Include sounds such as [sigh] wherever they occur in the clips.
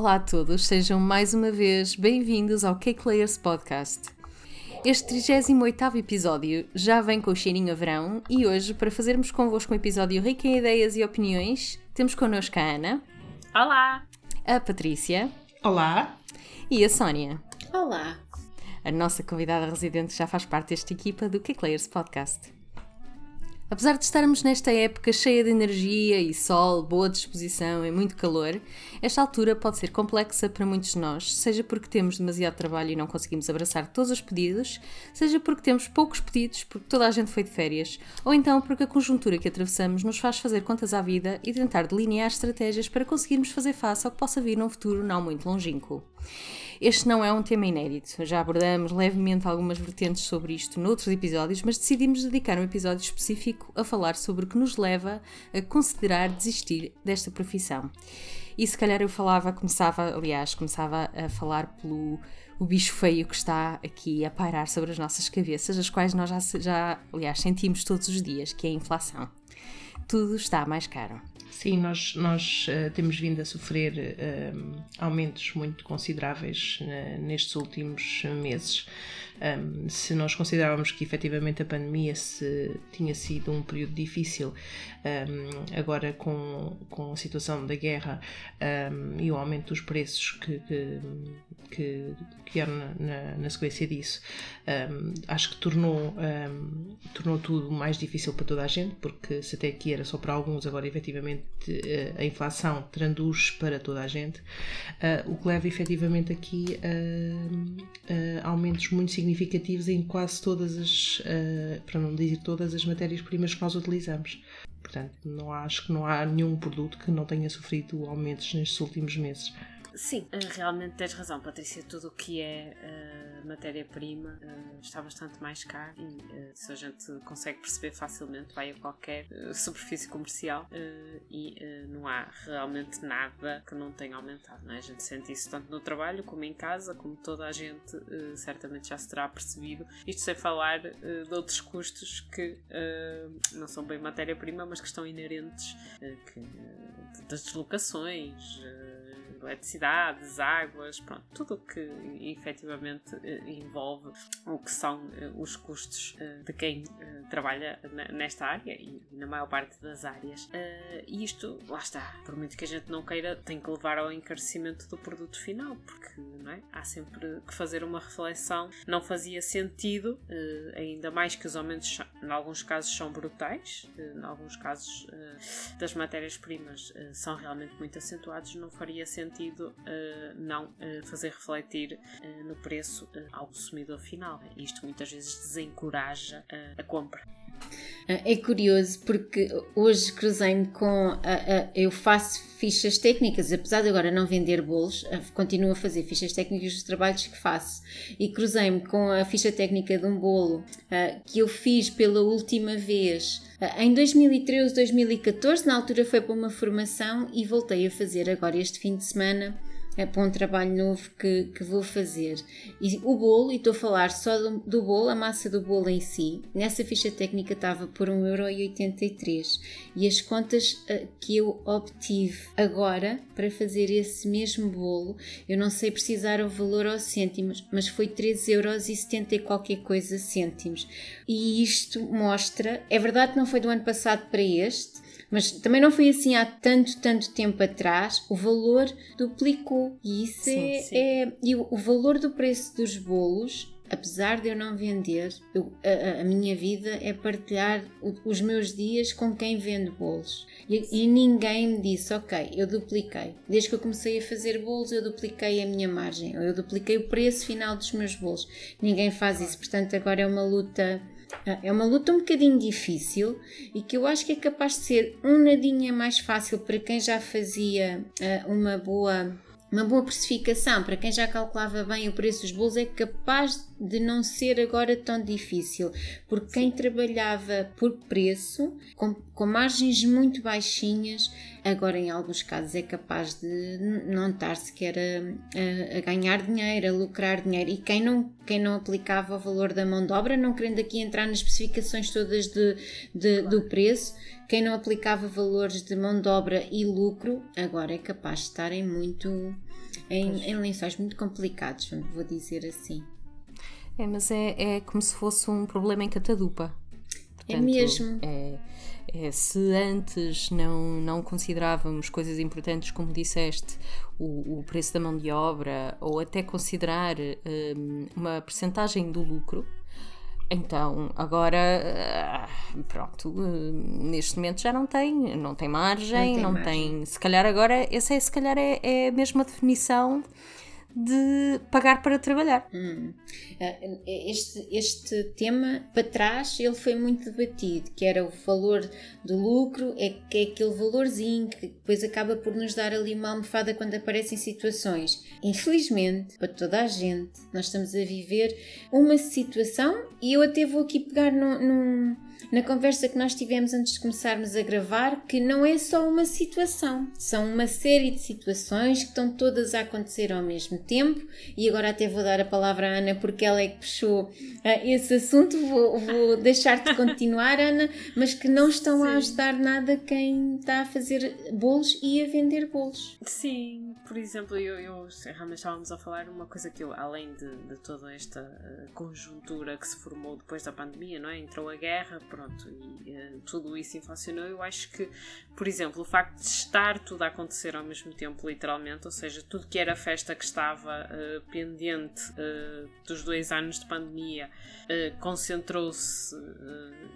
Olá a todos, sejam mais uma vez bem-vindos ao Cake Layers Podcast. Este 38 episódio já vem com o cheirinho a verão e hoje, para fazermos convosco um episódio rico em ideias e opiniões, temos connosco a Ana. Olá! A Patrícia. Olá! E a Sónia. Olá! A nossa convidada residente já faz parte desta equipa do Cake Layers Podcast. Apesar de estarmos nesta época cheia de energia e sol, boa disposição e muito calor, esta altura pode ser complexa para muitos de nós, seja porque temos demasiado trabalho e não conseguimos abraçar todos os pedidos, seja porque temos poucos pedidos porque toda a gente foi de férias, ou então porque a conjuntura que atravessamos nos faz fazer contas à vida e tentar delinear estratégias para conseguirmos fazer face ao que possa vir num futuro não muito longínquo. Este não é um tema inédito, já abordamos levemente algumas vertentes sobre isto noutros episódios, mas decidimos dedicar um episódio específico a falar sobre o que nos leva a considerar desistir desta profissão. E se calhar eu falava, começava, aliás, começava a falar pelo o bicho feio que está aqui a pairar sobre as nossas cabeças, as quais nós já, já aliás, sentimos todos os dias, que é a inflação. Tudo está mais caro. Sim, nós, nós uh, temos vindo a sofrer uh, aumentos muito consideráveis uh, nestes últimos meses. Um, se nós considerávamos que efetivamente a pandemia se, tinha sido um período difícil, um, agora com, com a situação da guerra um, e o aumento dos preços que, que, que, que vieram na, na, na, sequência disso, acho que tornou, tornou tudo mais difícil para toda a gente, porque se até aqui era só para alguns, agora efetivamente eh, a inflação traduz para toda a gente, uh, o que leva efetivamente aqui a, a aumentos muito significativos significativos em quase todas as, uh, para não dizer todas as matérias-primas que nós utilizamos. Portanto, não acho que não há nenhum produto que não tenha sofrido aumentos nestes últimos meses. Sim, eh, realmente tens razão, Patrícia. Tudo o que é uh, matéria-prima uh, está bastante mais caro e uh, se a gente consegue perceber facilmente, vai a qualquer superfície comercial e não há realmente nada que não tenha aumentado. Não é? A gente sente isso tanto no trabalho como em casa, como toda a gente certamente já se terá percebido. Isto sem falar de outros custos que não são bem matéria-prima, mas que estão inerentes que, das deslocações eletricidades, águas, pronto, tudo o que efetivamente eh, envolve o que são eh, os custos eh, de quem trabalha nesta área e na maior parte das áreas. E isto, lá está, por muito que a gente não queira, tem que levar ao encarecimento do produto final, porque não é? há sempre que fazer uma reflexão. Não fazia sentido, ainda mais que os aumentos, em alguns casos, são brutais, em alguns casos das matérias-primas são realmente muito acentuados, não faria sentido sentido uh, não uh, fazer refletir uh, no preço ao consumidor final. Isto muitas vezes desencoraja a compra. É curioso porque hoje cruzei-me com. A, a, eu faço fichas técnicas, apesar de agora não vender bolos, continuo a fazer fichas técnicas dos trabalhos que faço. E cruzei-me com a ficha técnica de um bolo que eu fiz pela última vez em 2013, 2014. Na altura foi para uma formação e voltei a fazer agora este fim de semana é para um trabalho novo que, que vou fazer. E o bolo, e estou a falar só do, do bolo, a massa do bolo em si, nessa ficha técnica estava por 1,83€ e as contas uh, que eu obtive agora para fazer esse mesmo bolo, eu não sei precisar o valor aos cêntimos, mas foi 13,70€ e qualquer coisa cêntimos. E isto mostra, é verdade que não foi do ano passado para este, mas também não foi assim há tanto, tanto tempo atrás, o valor duplicou. E isso sim, é, sim. é. E o, o valor do preço dos bolos apesar de eu não vender, eu, a, a, minha vida é partilhar o, os meus dias com quem vende bolos. E, e, ninguém me disse, ok, eu dupliquei. Desde que eu comecei a fazer bolos, eu dupliquei a minha margem, eu dupliquei o preço final dos meus bolos. Ninguém faz isso, portanto, agora é uma luta é uma luta um bocadinho difícil e que eu acho que é capaz de ser um nadinha mais fácil para quem já fazia uh, uma boa uma boa precificação para quem já calculava bem o preço dos bolos é capaz de não ser agora tão difícil, porque quem trabalhava por preço, com, com margens muito baixinhas, agora em alguns casos é capaz de não estar sequer a, a, a, ganhar dinheiro, a lucrar dinheiro. E quem não, quem não aplicava o valor da mão de obra, não querendo aqui entrar nas especificações todas de, de do preço, quem não aplicava valores de mão de obra e lucro, agora é capaz de estarem muito em, em lençóis muito complicados, vou dizer assim. É, mas é, é como se fosse um problema em catadupa. É mesmo. É, é, se antes não, não considerávamos coisas importantes, como disseste, o, o preço da mão de obra, ou até considerar um, uma percentagem do lucro, então, agora, pronto, neste momento já não tem, não tem margem, não tem, não margem. tem se calhar agora, essa é, se calhar é, é a mesma definição de pagar para trabalhar. Hum. Ah, este, este tema, para trás, ele foi muito debatido, que era o valor do lucro, é que é aquele valorzinho que depois acaba por nos dar ali uma almofada quando aparecem situações. Infelizmente, para toda a gente, nós estamos a viver uma situação, e eu até vou aqui pegar num, num na conversa que nós tivemos antes de começarmos a gravar que não é só uma situação, são uma série de situações que estão todas a acontecer ao mesmo tempo. E agora até vou dar a palavra à Ana porque ela é que puxou uh, esse assunto. Vou, vou deixar-te continuar, Ana, mas que não estão Sim. a ajudar nada quem está a fazer bolos e a vender bolos. Sim, por exemplo, eu, eu realmente estávamos a falar uma coisa que eu, além de, de toda esta uh, conjuntura que se formou depois da pandemia, não é? Entrou a guerra, pronto, e uh, tudo isso inflacionou. Eu acho que, por exemplo, o facto de estar tudo a acontecer ao mesmo tempo, literalmente, ou seja, tudo que era festa que estava uh, pendente uh, dos dois anos de pandemia concentrou-se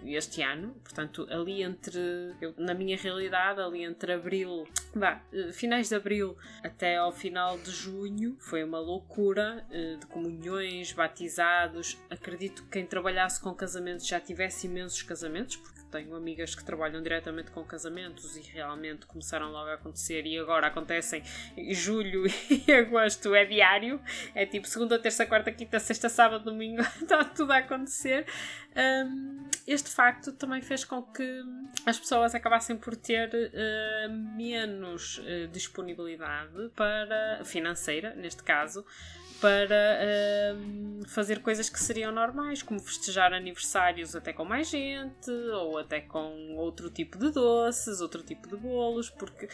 este ano. Portanto, ali entre, eu, na minha realidade, ali entre abril, vá, finais de abril até ao final de junho, foi uma loucura de comunhões, batizados. Acredito que quem trabalhasse com casamentos já tivesse imensos casamentos casamentos, porque tenho amigas que trabalham diretamente com casamentos e realmente começaram logo a acontecer e agora acontecem em julho [laughs] e agosto é diário, é tipo segunda, terça, quarta, quinta, sexta, sábado, domingo, [laughs] está tudo a acontecer. Um, este facto também fez com que as pessoas acabassem por ter uh, menos uh, disponibilidade para financeira, neste caso, para uh, fazer coisas que seriam normais, como festejar aniversários até com mais gente, ou até com outro tipo de doces, outro tipo de bolos, porque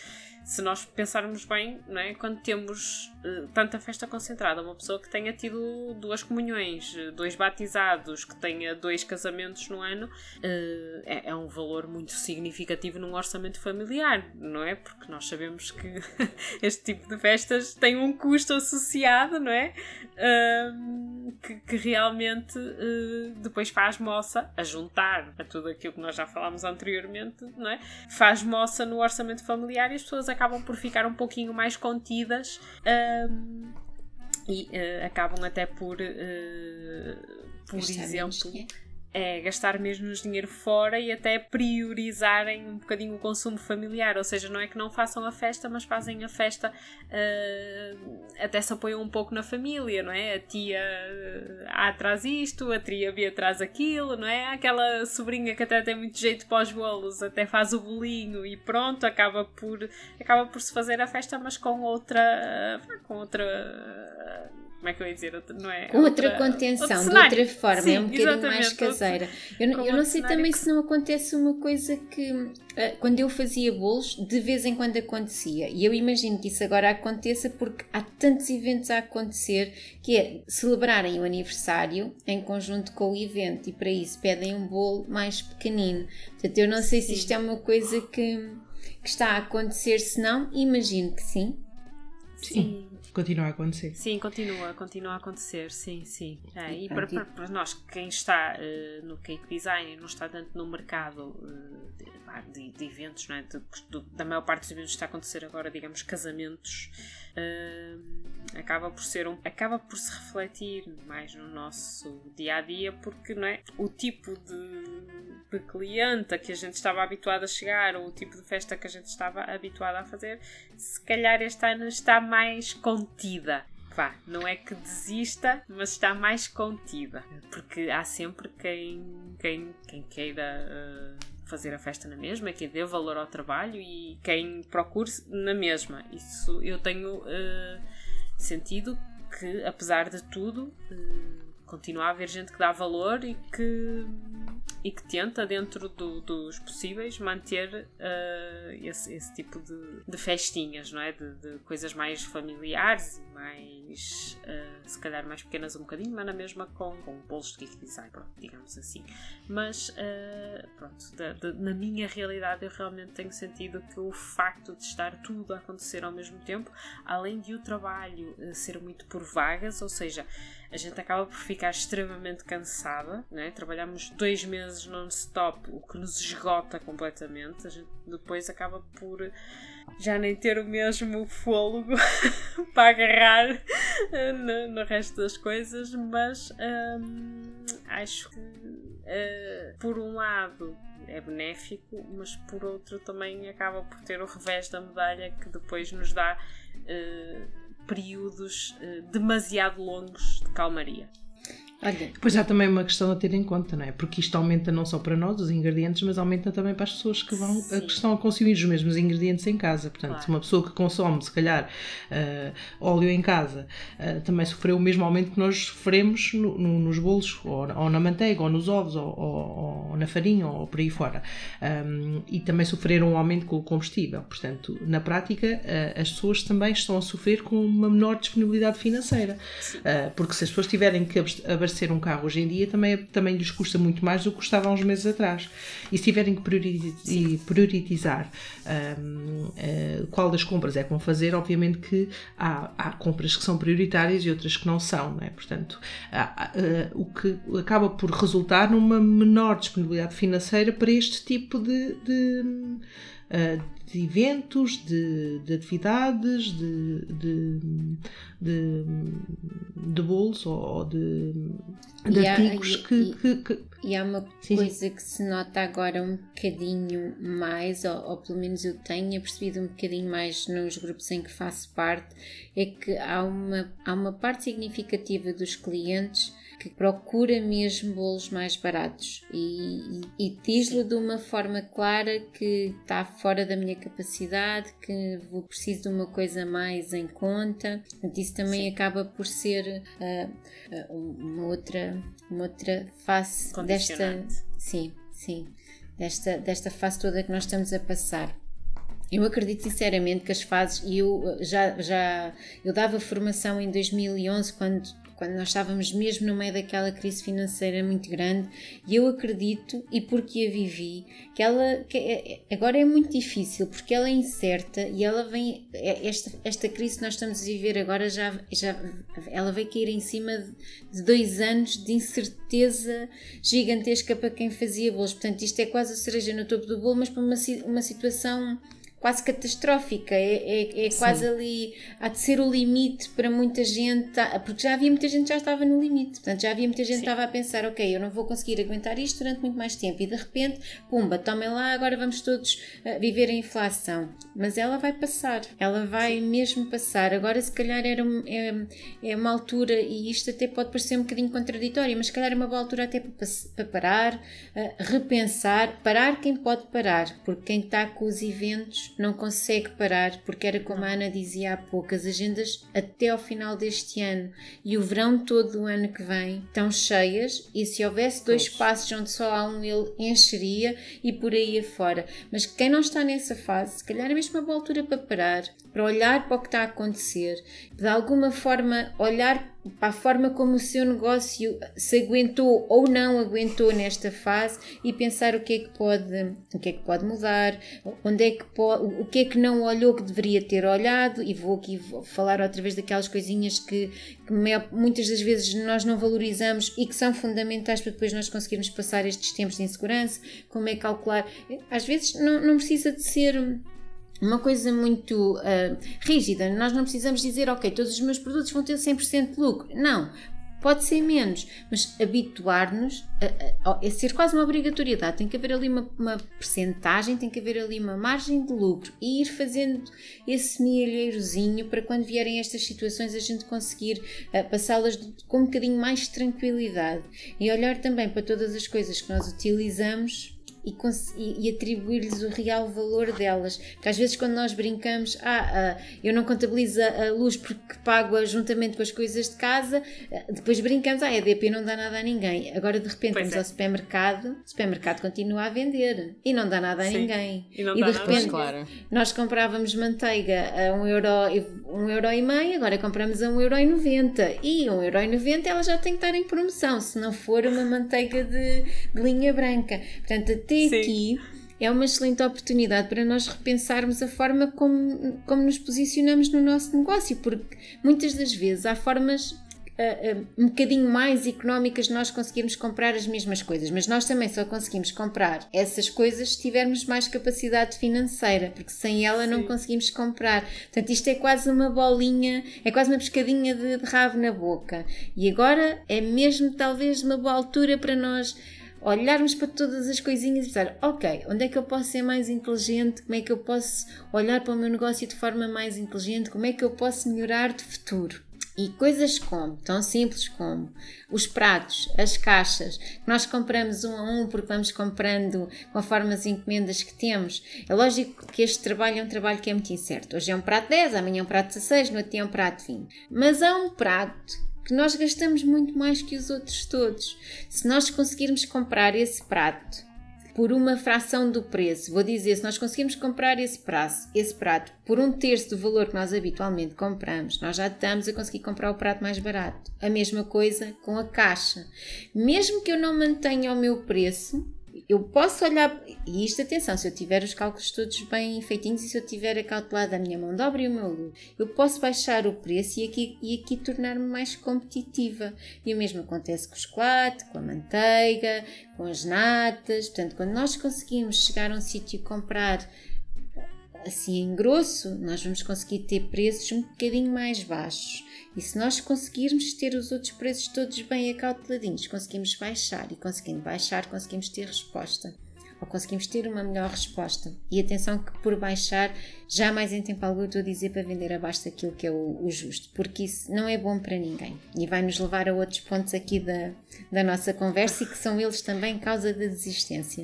se nós pensarmos bem, não é? quando temos tanta festa concentrada, uma pessoa que tenha tido duas comunhões, dois batizados, que tenha dois casamentos no ano, uh, é, é, um valor muito significativo num orçamento familiar, não é? Porque nós sabemos que [laughs] este tipo de festas tem um custo associado, não é? Uh, que, que, realmente depois faz moça a juntar a tudo aquilo que nós já falámos anteriormente, não é? Faz moça no orçamento familiar e as pessoas acabam por ficar um pouquinho mais contidas um, e uh, acabam até por, uh, por exemplo é gastar mesmo dinheiro fora e até priorizarem um bocadinho o consumo familiar, ou seja, não é que não façam a festa, mas fazem a festa uh, até se apoiam um pouco na família, não é? A tia A traz isto, a tia B traz aquilo, não é? Aquela sobrinha que até tem muito jeito para os bolos, até faz o bolinho e pronto, acaba por acaba por se fazer a festa, mas com outra com outra como é que eu ia dizer? Não é? Com outra, outra contenção, de outra forma, Sim, é um bocadinho mais caseira. Eu, eu não sei também se não acontece uma coisa que uh, quando eu fazia bolos, de vez em quando acontecia. E eu imagino que isso agora aconteça porque há tantos eventos a acontecer que é celebrarem o aniversário em conjunto com o evento e para isso pedem um bolo mais pequenino. Portanto, eu não sei sim. se isto é uma coisa que, que está a acontecer, se não, imagino que sim. Sim. sim continua a acontecer. Sim, continua, continua a acontecer, sim, sim. É, e para, para, para, nós, quem está uh, no cake design não está tanto no mercado uh, de, de, eventos, não é? De, de, da maior parte dos eventos está a acontecer agora, digamos, casamentos, uh, acaba por ser um, acaba por se refletir mais no nosso dia a dia, porque não é? o tipo de, de cliente a que a gente estava habituado a chegar, ou o tipo de festa que a gente estava habituado a fazer, se calhar este ano está mais contida. Vá, não é que desista, mas está mais contida. Porque há sempre quem, quem, quem queira. Uh, fazer a festa na mesma, quem dê valor ao trabalho e quem procure na mesma. Isso eu tenho uh, sentido que, apesar de tudo, uh, continua a haver gente que dá valor e que e que tenta, dentro do, dos possíveis, manter uh, esse, esse, tipo de, de, festinhas, não é? De, de, coisas mais familiares mais, uh, se calhar, mais pequenas um bocadinho, mas na mesma com, com bolos de gift design, pronto, digamos assim. Mas, uh, pronto, de, de, na minha realidade, eu realmente tenho sentido que o facto de estar tudo a acontecer ao mesmo tempo, além de o trabalho ser muito por vagas, ou seja, a gente acaba por ficar extremamente cansada, né? trabalhamos dois meses non-stop, o que nos esgota completamente. A gente depois acaba por já nem ter o mesmo fôlego [laughs] para agarrar eh, no, no, resto das coisas, mas hum, acho que uh, por um lado é benéfico, mas por outro também acaba por ter o revés da medalha que depois nos dá. Uh, períodos uh, demasiado longos de calmaria. Olha. Depois há também uma questão a ter em conta, não é? Porque isto aumenta não só para nós, os ingredientes, mas aumenta também para as pessoas que, vão, que estão a consumir os mesmos ingredientes em casa. Portanto, claro. uma pessoa que consome, se calhar, uh, óleo em casa, uh, também sofreu o mesmo aumento que nós sofremos no, no, nos bolos, ou, ou, na manteiga, ou nos ovos, ou, ou, ou na farinha, ou por aí fora. Um, e também sofreram um aumento com o combustível. Portanto, na prática, uh, as pessoas também estão a sofrer com uma menor disponibilidade financeira. porque se as pessoas tiverem que abastecer abastecer um carro hoje em dia também, também lhes custa muito mais do que custava há uns meses atrás. E se tiverem que priorizar, um, uh, eh, qual das compras é que vão fazer, obviamente que há, há, compras que são prioritárias e outras que não são, não é? Portanto, há, uh, o que acaba por resultar numa menor disponibilidade financeira para este tipo de, de de eventos, de, de atividades, de, de, de, de bolos ou de, de e artigos há, que, e, que, que, E há uma sim, coisa sim. que se nota agora um bocadinho mais, ou, ou pelo menos eu tenho percebido um bocadinho mais nos grupos em que faço parte, é que há uma, há uma parte significativa dos clientes que procura mesmo bolos mais baratos e, e, e diz-lo de uma forma clara que está fora da minha capacidade, que vou preciso de uma coisa mais em conta. Isso também Sim. acaba por ser uh, uma outra uma outra face desta sim sim desta desta fase toda que nós estamos a passar. Eu acredito sinceramente que as fases, e eu já, já eu dava formação em 2011 quando quando nós estávamos mesmo no meio daquela crise financeira muito grande, e eu acredito, e porque a vivi, que ela que é, é, agora é muito difícil, porque ela é incerta e ela vem, é, esta, esta crise que nós estamos a viver agora já, já ela vai cair em cima de, dois anos de incerteza gigantesca para quem fazia bolos. Portanto, isto é quase a cereja no topo do bolo, mas para uma, uma situação quase catastrófica, é, é, é quase ali, há de ser o limite para muita gente, tá, porque já havia muita gente que já estava no limite, portanto já havia muita gente que estava a pensar, ok, eu não vou conseguir aguentar isto durante muito mais tempo. E de repente, pumba, tomem lá, agora vamos todos uh, viver a inflação, mas ela vai passar, ela vai Sim. mesmo passar, agora se calhar era, é, é uma altura, e isto até pode parecer um bocadinho contraditório, mas se calhar é uma boa altura até para, para parar, uh, repensar, parar quem pode parar, porque quem está com os eventos não consegue parar, porque era como a Ana dizia há pouco, as agendas até ao final deste ano e o verão todo o ano que vem estão cheias e se houvesse dois passos onde só há um, ele encheria e por aí afora. Mas quem não está nessa fase, se calhar é mesmo uma boa altura para parar, para olhar para o que está a acontecer, de alguma forma olhar para a forma como o seu negócio se aguentou ou não aguentou nesta fase e pensar o que é que pode, o que é que pode mudar, onde é que pode, o que é que não olhou que deveria ter olhado e vou aqui falar outra vez daquelas coisinhas que, que muitas das vezes nós não valorizamos e que são fundamentais para depois nós conseguirmos passar estes tempos de insegurança, como é calcular, às vezes não, não precisa de ser uma coisa muito uh, rígida. Nós não precisamos dizer, ok, todos os meus produtos vão ter 100% de lucro. Não, pode ser menos, mas habituar-nos a, a, a, ser quase uma obrigatoriedade. Tem que haver ali uma, uma percentagem, tem que haver ali uma margem de lucro e ir fazendo esse milheirozinho para quando vierem estas situações a gente conseguir uh, passá-las com um bocadinho mais de tranquilidade e olhar também para todas as coisas que nós utilizamos e, e, e atribuir-lhes o real valor delas. Porque às vezes quando nós brincamos, ah, ah, eu não contabilizo a luz porque pago-a juntamente com as coisas de casa, ah, depois brincamos, ah, a EDP não dá nada a ninguém. Agora de repente pois vamos é. ao supermercado, o supermercado continua a vender e não dá nada a Sim. ninguém. E, e de repente claro. nós comprávamos manteiga a um euro, um euro e meio, agora compramos a um euro e noventa. E um euro e noventa ela já tem que estar em promoção, se não for uma manteiga de, de linha branca. Portanto, até Sim. aqui é uma excelente oportunidade para nós repensarmos a forma como, como nos posicionamos no nosso negócio, porque muitas das vezes há formas uh, um bocadinho mais económicas nós conseguirmos comprar as mesmas coisas, mas nós também só conseguimos comprar essas coisas se tivermos mais capacidade financeira, porque sem ela Sim. não conseguimos comprar. Portanto, isto é quase uma bolinha, é quase uma pescadinha de, de rabo na boca. E agora é mesmo talvez uma boa altura para nós olharmos para todas as coisinhas e pensar, ok, onde é que eu posso ser mais inteligente? Como é que eu posso olhar para o meu negócio de forma mais inteligente? Como é que eu posso melhorar de futuro? E coisas como, tão simples como os pratos, as caixas, que nós compramos um a um porque vamos comprando conforme as encomendas que temos. É lógico que este trabalho é um trabalho que é muito incerto. Hoje é um prato 10, amanhã é um prato 16, no outro dia é um prato 20. Mas há um prato que nós gastamos muito mais que os outros todos. Se nós conseguirmos comprar esse prato por uma fração do preço. Vou dizer, se nós conseguimos comprar esse, esse prato por um terço do valor que nós habitualmente compramos, nós já estamos a conseguir comprar o prato mais barato. A mesma coisa com a caixa. Mesmo que eu não mantenha o meu preço, eu posso olhar, e isto atenção, se eu tiver os cálculos todos bem feitinhos e se eu tiver acautelado a minha mão de obra e o meu lucro, eu posso baixar o preço e aqui, e aqui tornar-me mais competitiva. E o mesmo acontece com o chocolate, com a manteiga, com as natas. Portanto, quando nós conseguimos chegar a um sítio e comprar assim em grosso, nós vamos conseguir ter preços um bocadinho mais baixos. E se nós conseguirmos ter os outros preços todos bem acauteladinhos, conseguimos baixar e conseguindo baixar, conseguimos ter resposta. Ou conseguimos ter uma melhor resposta. E atenção que por baixar, jamais em tempo algum estou a dizer para vender abaixo daquilo que é o, o justo, porque isso não é bom para ninguém. E vai nos levar a outros pontos aqui da, da nossa conversa e que são eles também causa da desistência.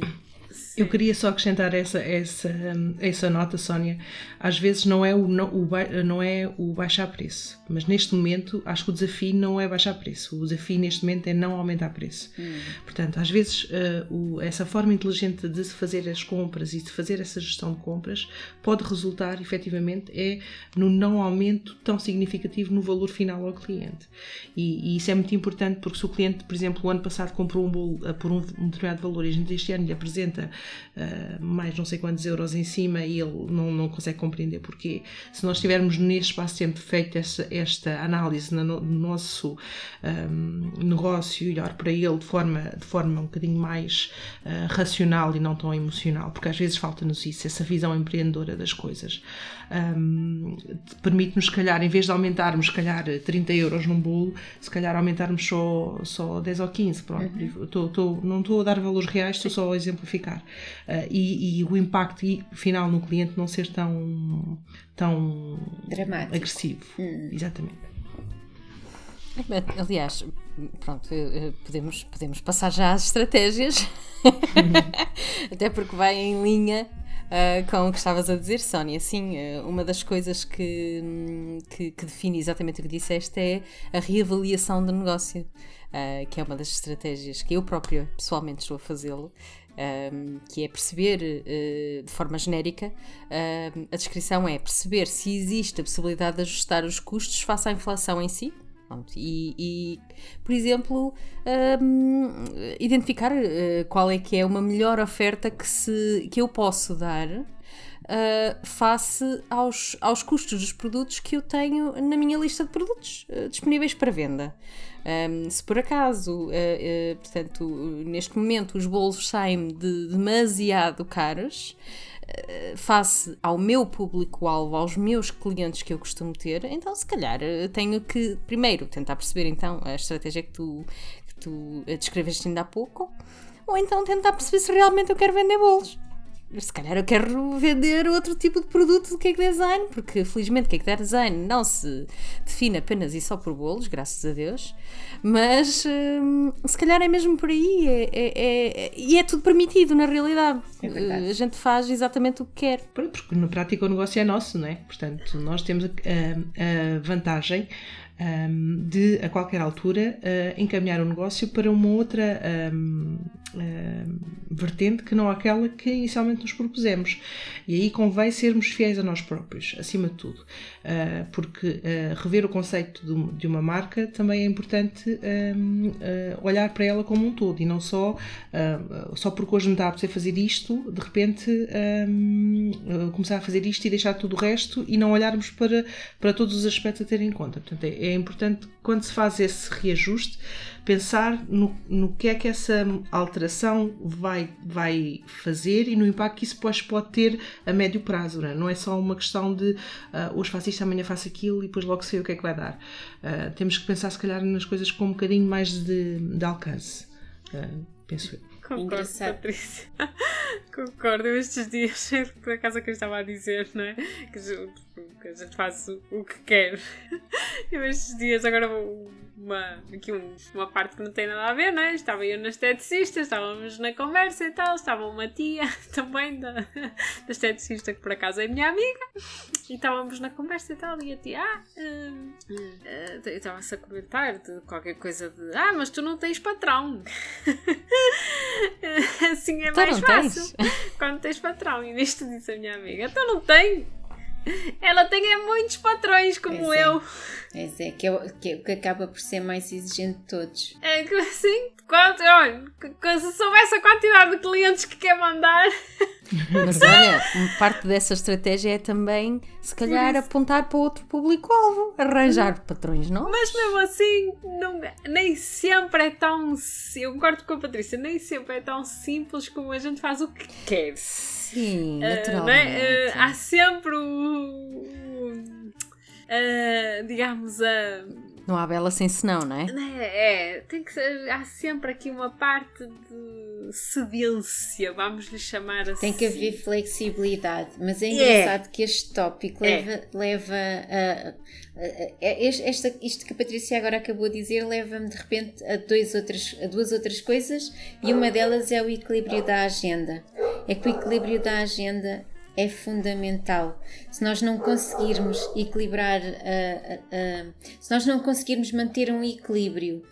Eu queria só acrescentar essa, essa, essa nota, Sónia. Às vezes não é, o, não, o, não é o baixar preço, mas neste momento acho que o desafio não é baixar preço. O desafio neste momento é não aumentar preço. Hum. Portanto, às vezes uh, o, essa forma inteligente de se fazer as compras e de fazer essa gestão de compras pode resultar efetivamente é no não aumento tão significativo no valor final ao cliente. E, e isso é muito importante porque se o cliente, por exemplo, o ano passado comprou um bolo uh, por um, um determinado valor e a gente este ano lhe apresenta uh, mais não sei quantos euros em cima e ele não, não consegue compreender porquê. Se nós tivermos neste espaço de tempo feito esta, esta análise no, no nosso um, negócio e olhar para ele de forma, de forma um bocadinho mais uh, racional e não tão emocional, porque às vezes falta-nos isso, essa visão empreendedora das coisas, um, permite-nos, se calhar, em vez de aumentarmos, se calhar, 30 euros num bolo, se calhar aumentarmos só, só 10 ou 15, pronto. Uhum. Tô, tô, não estou a dar valores reais, estou só a exemplificar e, e, o impacto final no cliente não ser tão, tão Dramático. agressivo. Hum. Exatamente. Aliás, pronto, eh, podemos, podemos passar já às estratégias, [laughs] até porque vai em linha uh, com o que estavas a dizer, Sónia. Sim, uh, uma das coisas que, que, que, define exatamente o que disseste é a reavaliação do negócio, uh, que é uma das estratégias que eu própria pessoalmente estou a fazê-lo um, que é perceber uh, de forma genérica, uh, a descrição é perceber se existe a possibilidade de ajustar os custos face à inflação em si. E, e, por exemplo, um, identificar uh, qual é que é uma melhor oferta que, se, que eu posso dar uh, face aos, aos custos dos produtos que eu tenho na minha lista de produtos uh, disponíveis para venda. Um, se por acaso, uh, uh, portanto, neste momento os bolos saem de demasiado caros, uh, face ao meu público-alvo, aos meus clientes que eu costumo ter, então se calhar tenho que primeiro tentar perceber então a estratégia que tu, que tu descreveste ainda há pouco, ou então tentar perceber se realmente eu quero vender bolos. Se calhar eu quero vender outro tipo de produto do cake design, porque felizmente cake design não se define apenas e só por bolos, graças a Deus, mas hum, se calhar é mesmo por aí, é, é, é, e é tudo permitido na realidade. É a gente faz exatamente o que quer. Porque na prática o negócio é nosso, não é? Portanto, nós temos a, a, a vantagem um, de, a qualquer altura, uh, encaminhar o negócio para uma outra um, um, vertente que não aquela que inicialmente nos propusemos. E aí convém sermos fiéis a nós próprios, acima de tudo, uh, porque uh, rever o conceito de, de, uma marca também é importante olhar para ela como um todo e não só, só porque hoje me dá a fazer isto, de repente começar a fazer isto e deixar tudo o resto e não olharmos para, para todos os aspectos a ter em conta. Portanto, é, é importante, quando se faz esse reajuste, pensar no, no que é que essa alteração vai, vai fazer e no impacto que isso depois pode ter a médio prazo. Não é, não é só uma questão de uh, hoje faço isto, amanhã faço aquilo e depois logo sei o que é que vai dar. Uh, temos que pensar, se calhar, nas coisas com um bocadinho mais de, de alcance. Uh, penso eu. Concordo. Patrícia. [laughs] Concordo. Estes dias, [laughs] por acaso, que eu estava a dizer, não é? Que a gente faz o que quer. [laughs] Eu estes dias, agora uma, aqui um, uma parte que não tem nada a ver, não é? Estava eu na esteticista, estávamos na conversa e tal, estava uma tia [laughs] também da, da esteticista que por acaso é minha amiga, e estávamos na conversa e tal, e a tia, ah, uh, uh, estava-se a comentar de qualquer coisa de, ah, mas tu não tens patrão. [laughs] assim é mais fácil tens. quando tens patrão. E nisto disse a minha amiga, então não tem. Ela tem é muitos patrões como pois eu. É, é que, é, que, é, que acaba por ser mais exigente de todos. É que assim, quanto, olha, se soubesse a quantidade de clientes que quer mandar. Mas olha, parte dessa estratégia é também, se calhar, apontar para outro público-alvo, arranjar patrões não Mas mesmo assim, não, nem sempre é tão. Eu concordo com a Patrícia, nem sempre é tão simples como a gente faz o que quer. Sim, ah, naturalmente. Uh, uh, há sempre o. Uh, digamos, a. Não há bela sem senão, não é? É, é tem que ser, há sempre aqui uma parte de cedência, vamos lhe chamar assim. Tem que haver flexibilidade, mas é engraçado é. que este tópico leva, é. leva a, a, a, esta, isto que a Patrícia agora acabou de dizer leva-me de repente a, dois outras, a duas outras coisas e uma delas é o equilíbrio da agenda é que o equilíbrio da agenda é fundamental. Se nós não conseguirmos equilibrar, uh, uh, se nós não conseguirmos manter um equilíbrio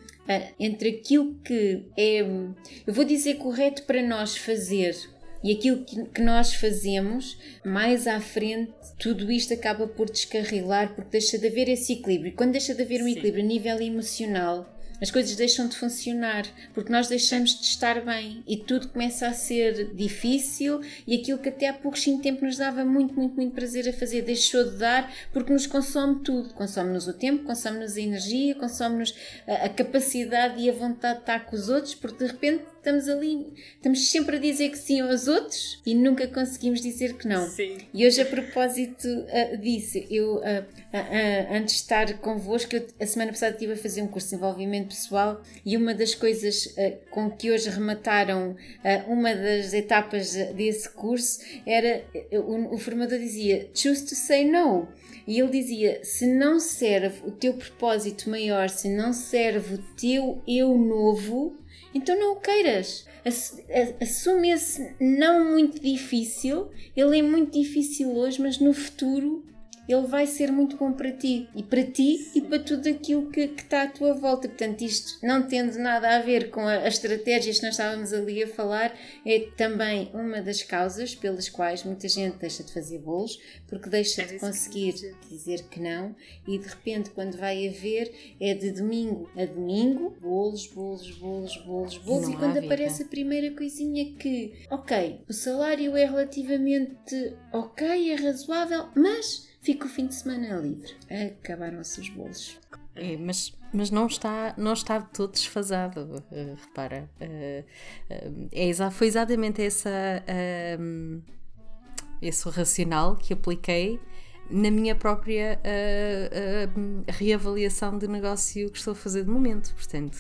entre aquilo que é, eu vou dizer correto para nós fazer e aquilo que, que nós fazemos, mais à frente, tudo isto acaba por descarrilar porque deixa de haver esse equilíbrio. Quando deixa de haver um Sim. equilíbrio a nível emocional, as coisas deixam de funcionar porque nós deixamos de estar bem e tudo começa a ser difícil e aquilo que até há pouquinho tempo nos dava muito, muito, muito prazer a fazer deixou de dar porque nos consome tudo. Consome-nos o tempo, consome-nos a energia, consome-nos a, a, capacidade e a vontade de estar com os outros porque de repente estamos ali, estamos sempre a dizer que sim aos outros e nunca conseguimos dizer que não. Sim. E hoje, a propósito uh, disso, eu, uh, uh, antes de estar convosco, eu, a semana passada estive a fazer um curso de desenvolvimento pessoal e uma das coisas com que hoje remataram uma das etapas desse curso era o, o formador dizia choose to say no. E ele dizia: se não serve o teu propósito maior, se não serve o teu eu novo, então não o queiras. Assume esse não muito difícil. Ele é muito difícil hoje, mas no futuro ele vai ser muito bom para ti e para ti e para tudo aquilo que, que está à tua volta. Portanto, isto não tendo nada a ver com a, as estratégias que nós estávamos ali a falar, é também uma das causas pelas quais muita gente deixa de fazer bolos porque deixa é de conseguir dizer que não e de repente, quando vai a ver, é de domingo a domingo bolos, bolos, bolos, bolos, bolos. Não e quando aparece a primeira coisinha que, ok, o salário é relativamente ok, é razoável, mas fica o fim de semana livre. Acabaram-se os bolos. É, mas, mas não está não está todo desfasado, uh, repara. Uh, uh, é, foi exatamente essa, esse racional que apliquei na minha própria reavaliação de negócio que estou a fazer de momento. Portanto,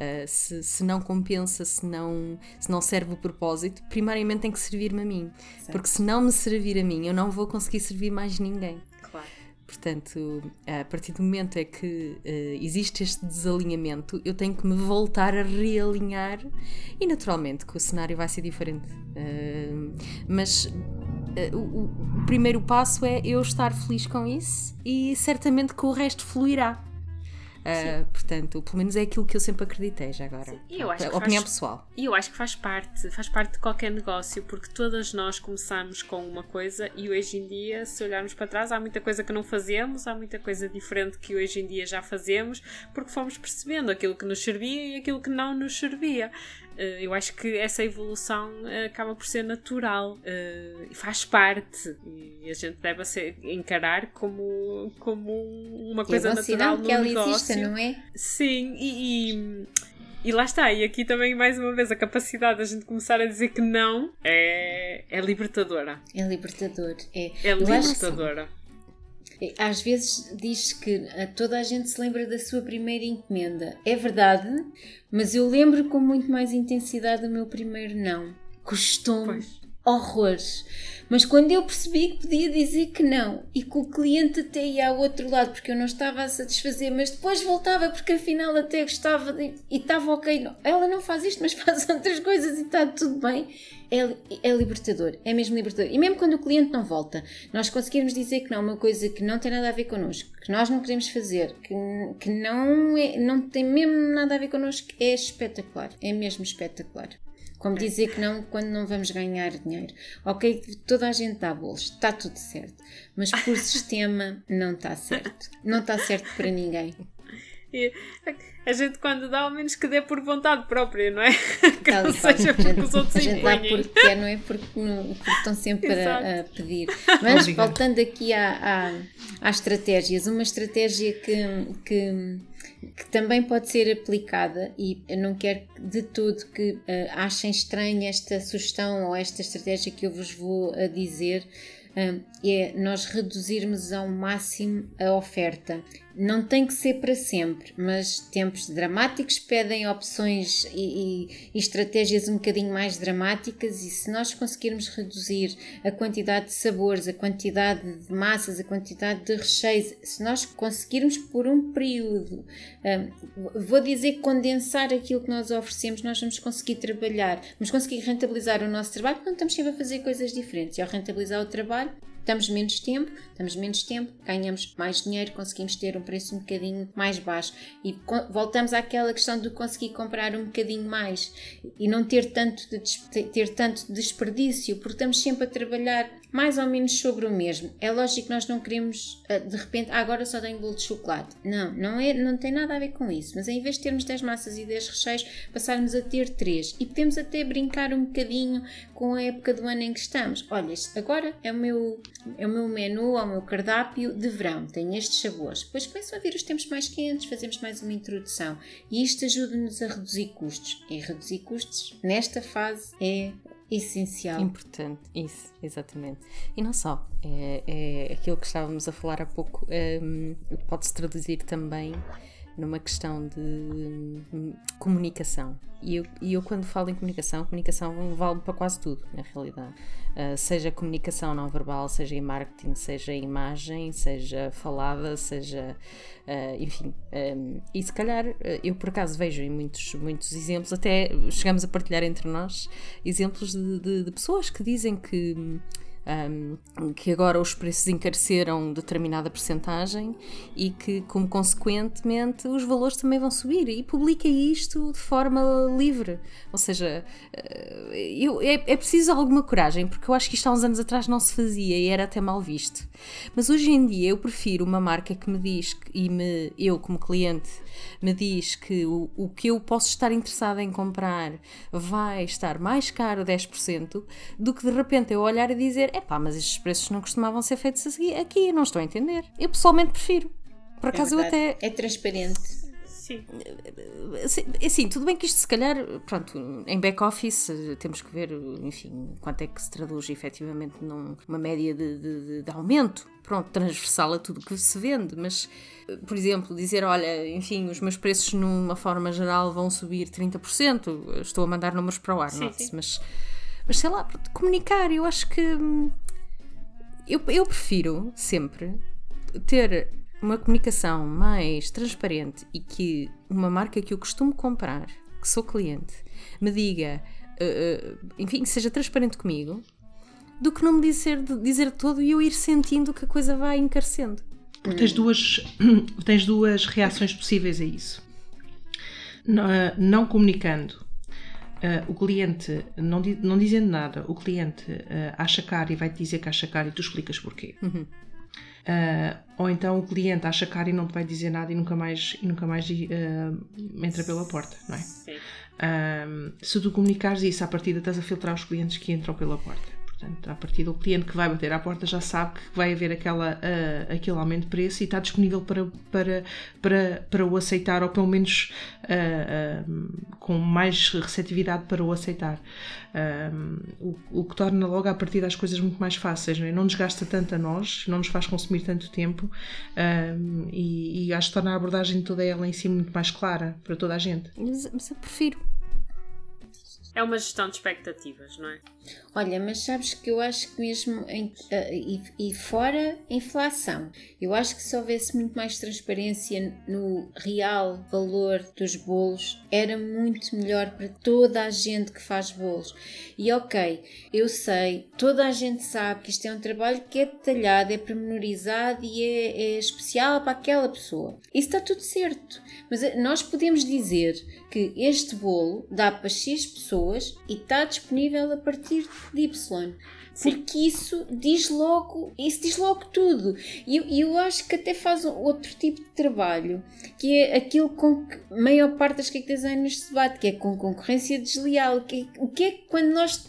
Uh, se, se não compensa, se não, se não serve o propósito, primariamente tem que servir-me a mim. Certo. Porque se não me servir a mim, eu não vou conseguir servir mais ninguém. Claro. Portanto, a partir do momento é que uh, existe este desalinhamento, eu tenho que me voltar a realinhar e, naturalmente, que o cenário vai ser diferente. Uh, mas uh, o, o, primeiro passo é eu estar feliz com isso e certamente que o resto fluirá. Uh, portanto, pelo menos é aquilo que eu sempre acreditei já agora. E eu acho opinião faz, pessoal. E eu acho que faz parte, faz parte de qualquer negócio, porque todas nós começamos com uma coisa e hoje em dia, se olharmos para trás, há muita coisa que não fazemos, há muita coisa diferente que hoje em dia já fazemos, porque fomos percebendo aquilo que nos servia e aquilo que não nos servia. Uh, eu acho que essa evolução uh, acaba por ser natural e faz parte. E a gente deve ser, encarar como, como uma coisa natural no que ela negócio. Existe, não é? Sim, e, e, e, lá está. E aqui também, mais uma vez, a capacidade da gente começar a dizer que não é, é libertadora. É libertador, é. É libertadora. Às vezes diz que toda a gente se lembra da sua primeira encomenda. É verdade, mas eu lembro com muito mais intensidade do meu primeiro não. Custou-me horrores. Mas quando eu percebi que podia dizer que não e que o cliente até ia ao outro lado porque eu não estava a satisfazer, mas depois voltava porque afinal até gostava de, e estava ok, ela não faz isto, mas [laughs] faz outras coisas e está tudo bem. É, é libertador, é mesmo libertador. E mesmo quando o cliente não volta, nós conseguirmos dizer que não, uma coisa que não tem nada a ver connosco, que nós não queremos fazer, que, que não, é, não tem mesmo nada a ver connosco, é espetacular. É mesmo espetacular. Como dizer que não quando não vamos ganhar dinheiro. Ok, toda a gente dá bolos, está tudo certo. Mas por [laughs] sistema não está certo. Não está certo para ninguém. A gente quando dá, ao menos que dê por vontade própria, não é? [laughs] Que não seja porque os outros A gente dá porque quer, não é? Porque, não, porque estão sempre a, a, pedir. Mas Obrigado. voltando aqui à, à, às estratégias, uma estratégia que, que que também pode ser aplicada e eu não quero de todo que uh, achem estranha esta sugestão ou esta estratégia que eu vos vou a dizer, uh, é nós reduzirmos ao máximo a oferta. Não tem que ser para sempre, mas tempos dramáticos pedem opções e, e, e, estratégias um bocadinho mais dramáticas, e se nós conseguirmos reduzir a quantidade de sabores, a quantidade de massas, a quantidade de recheios, se nós conseguirmos por um período, um, vou dizer condensar aquilo que nós oferecemos, nós vamos conseguir trabalhar, vamos conseguir rentabilizar o nosso trabalho, porque não estamos sempre a fazer coisas diferentes. E ao rentabilizar o trabalho, Estamos menos tempo, estamos menos tempo, ganhamos mais dinheiro, conseguimos ter um preço um bocadinho mais baixo. E voltamos àquela questão de conseguir comprar um bocadinho mais e não ter tanto, de, ter tanto desperdício, porque estamos sempre a trabalhar mais ou menos sobre o mesmo. É lógico que nós não queremos ah, de repente, ah, agora só tenho bolo de chocolate. Não, não, é, não tem nada a ver com isso. Mas em vez de termos 10 massas e 10 recheios, passarmos a ter 3. E podemos até brincar um bocadinho com a época do ano em que estamos. Olha, agora é o meu, é o meu menu, é o meu cardápio de verão. Tem estes sabores. Depois começam a vir os tempos mais quentes, fazemos mais uma introdução. E isto ajuda-nos a reduzir custos. E reduzir custos nesta fase é essencial. Importante, isso, exatamente. E não só, é, é aquilo que estávamos a falar há pouco, é, pode-se traduzir também numa questão de hum, comunicação. E eu, e eu, quando falo em comunicação, comunicação vale para quase tudo, na realidade. Uh, seja comunicação não verbal, seja em marketing, seja em imagem, seja falada, seja. Uh, enfim. Um, e se calhar, uh, eu por acaso vejo em muitos, muitos exemplos, até chegamos a partilhar entre nós, exemplos de, de, de pessoas que dizem que um, que agora os preços encareceram determinada percentagem e que, como consequentemente, os valores também vão subir. E publica isto de forma livre. Ou seja, eh, eu, é, é preciso alguma coragem, porque eu acho que isto há uns anos atrás não se fazia e era até mal visto. Mas hoje em dia eu prefiro uma marca que me diz, e me, eu como cliente, me diz que o, o que eu posso estar interessada em comprar vai estar mais caro 10% do que de repente eu olhar e dizer epá, mas estes preços não costumavam ser feitos aqui, não estou a entender. Eu pessoalmente prefiro. Por é acaso é eu até. É transparente. Sim. Assim, assim, tudo bem que isto se calhar, pronto, em back-office temos que ver, enfim, quanto é que se traduz efetivamente numa média de, de, de aumento, pronto, transversal a tudo que se vende, mas, por exemplo, dizer, olha, enfim, os meus preços numa forma geral vão subir 30%, estou a mandar números para o ar, Sim, sim. mas, mas sei lá, comunicar, eu acho que hum, eu, eu prefiro sempre ter uma comunicação mais transparente e que uma marca que eu costumo comprar, que sou cliente, me diga, eh, eh, enfim, que seja transparente comigo, do que não me dizer, dizer todo e eu ir sentindo que a coisa vai encarecendo. Porque tens duas, [clears throat] tens duas reações possíveis a isso. Não, não comunicando, uh, o cliente, não, não dizendo nada, o cliente uh, acha caro e vai-te dizer que acha caro e tu explicas porquê. Uh, ou então o cliente acha caro e não te vai dizer nada e nunca mais, e nunca mais uh, entra pela porta, não é? Sim. Um, se tu comunicares isso à partida, estás a filtrar os clientes que entram pela porta. Portanto, à partida, o cliente que vai bater à porta já sabe que vai haver aquela, uh, aquele aumento de preço e está disponível para, para, para, para o aceitar, ou pelo menos uh, uh, com mais receptividade para o aceitar. O, o que torna logo à partida as coisas muito mais fáceis, não, é? não nos gasta tanto a nós, não nos faz consumir tanto tempo e, e acho que torna a abordagem de toda ela em si muito mais clara para toda a gente. Mas, mas eu prefiro. É uma gestão de expectativas, não é? Olha, mas sabes que eu acho que mesmo em, eh, e, e fora inflação, eu acho que se houvesse muito mais transparência no real valor dos bolos, era muito melhor para toda a gente que faz bolos. E ok, eu sei, toda a gente sabe que isto é um trabalho que é detalhado, é pormenorizado e é, é especial para aquela pessoa. Isso está tudo certo. Mas eh, nós podemos dizer que este bolo dá para X pessoas e está disponível a partir de Y. Porque isso diz logo, isso diz logo tudo. E eu, eu acho que até faz um outro tipo de trabalho, que é aquilo com que a maior parte das cake designers se bate, que é com concorrência desleal. Que, o que é que quando nós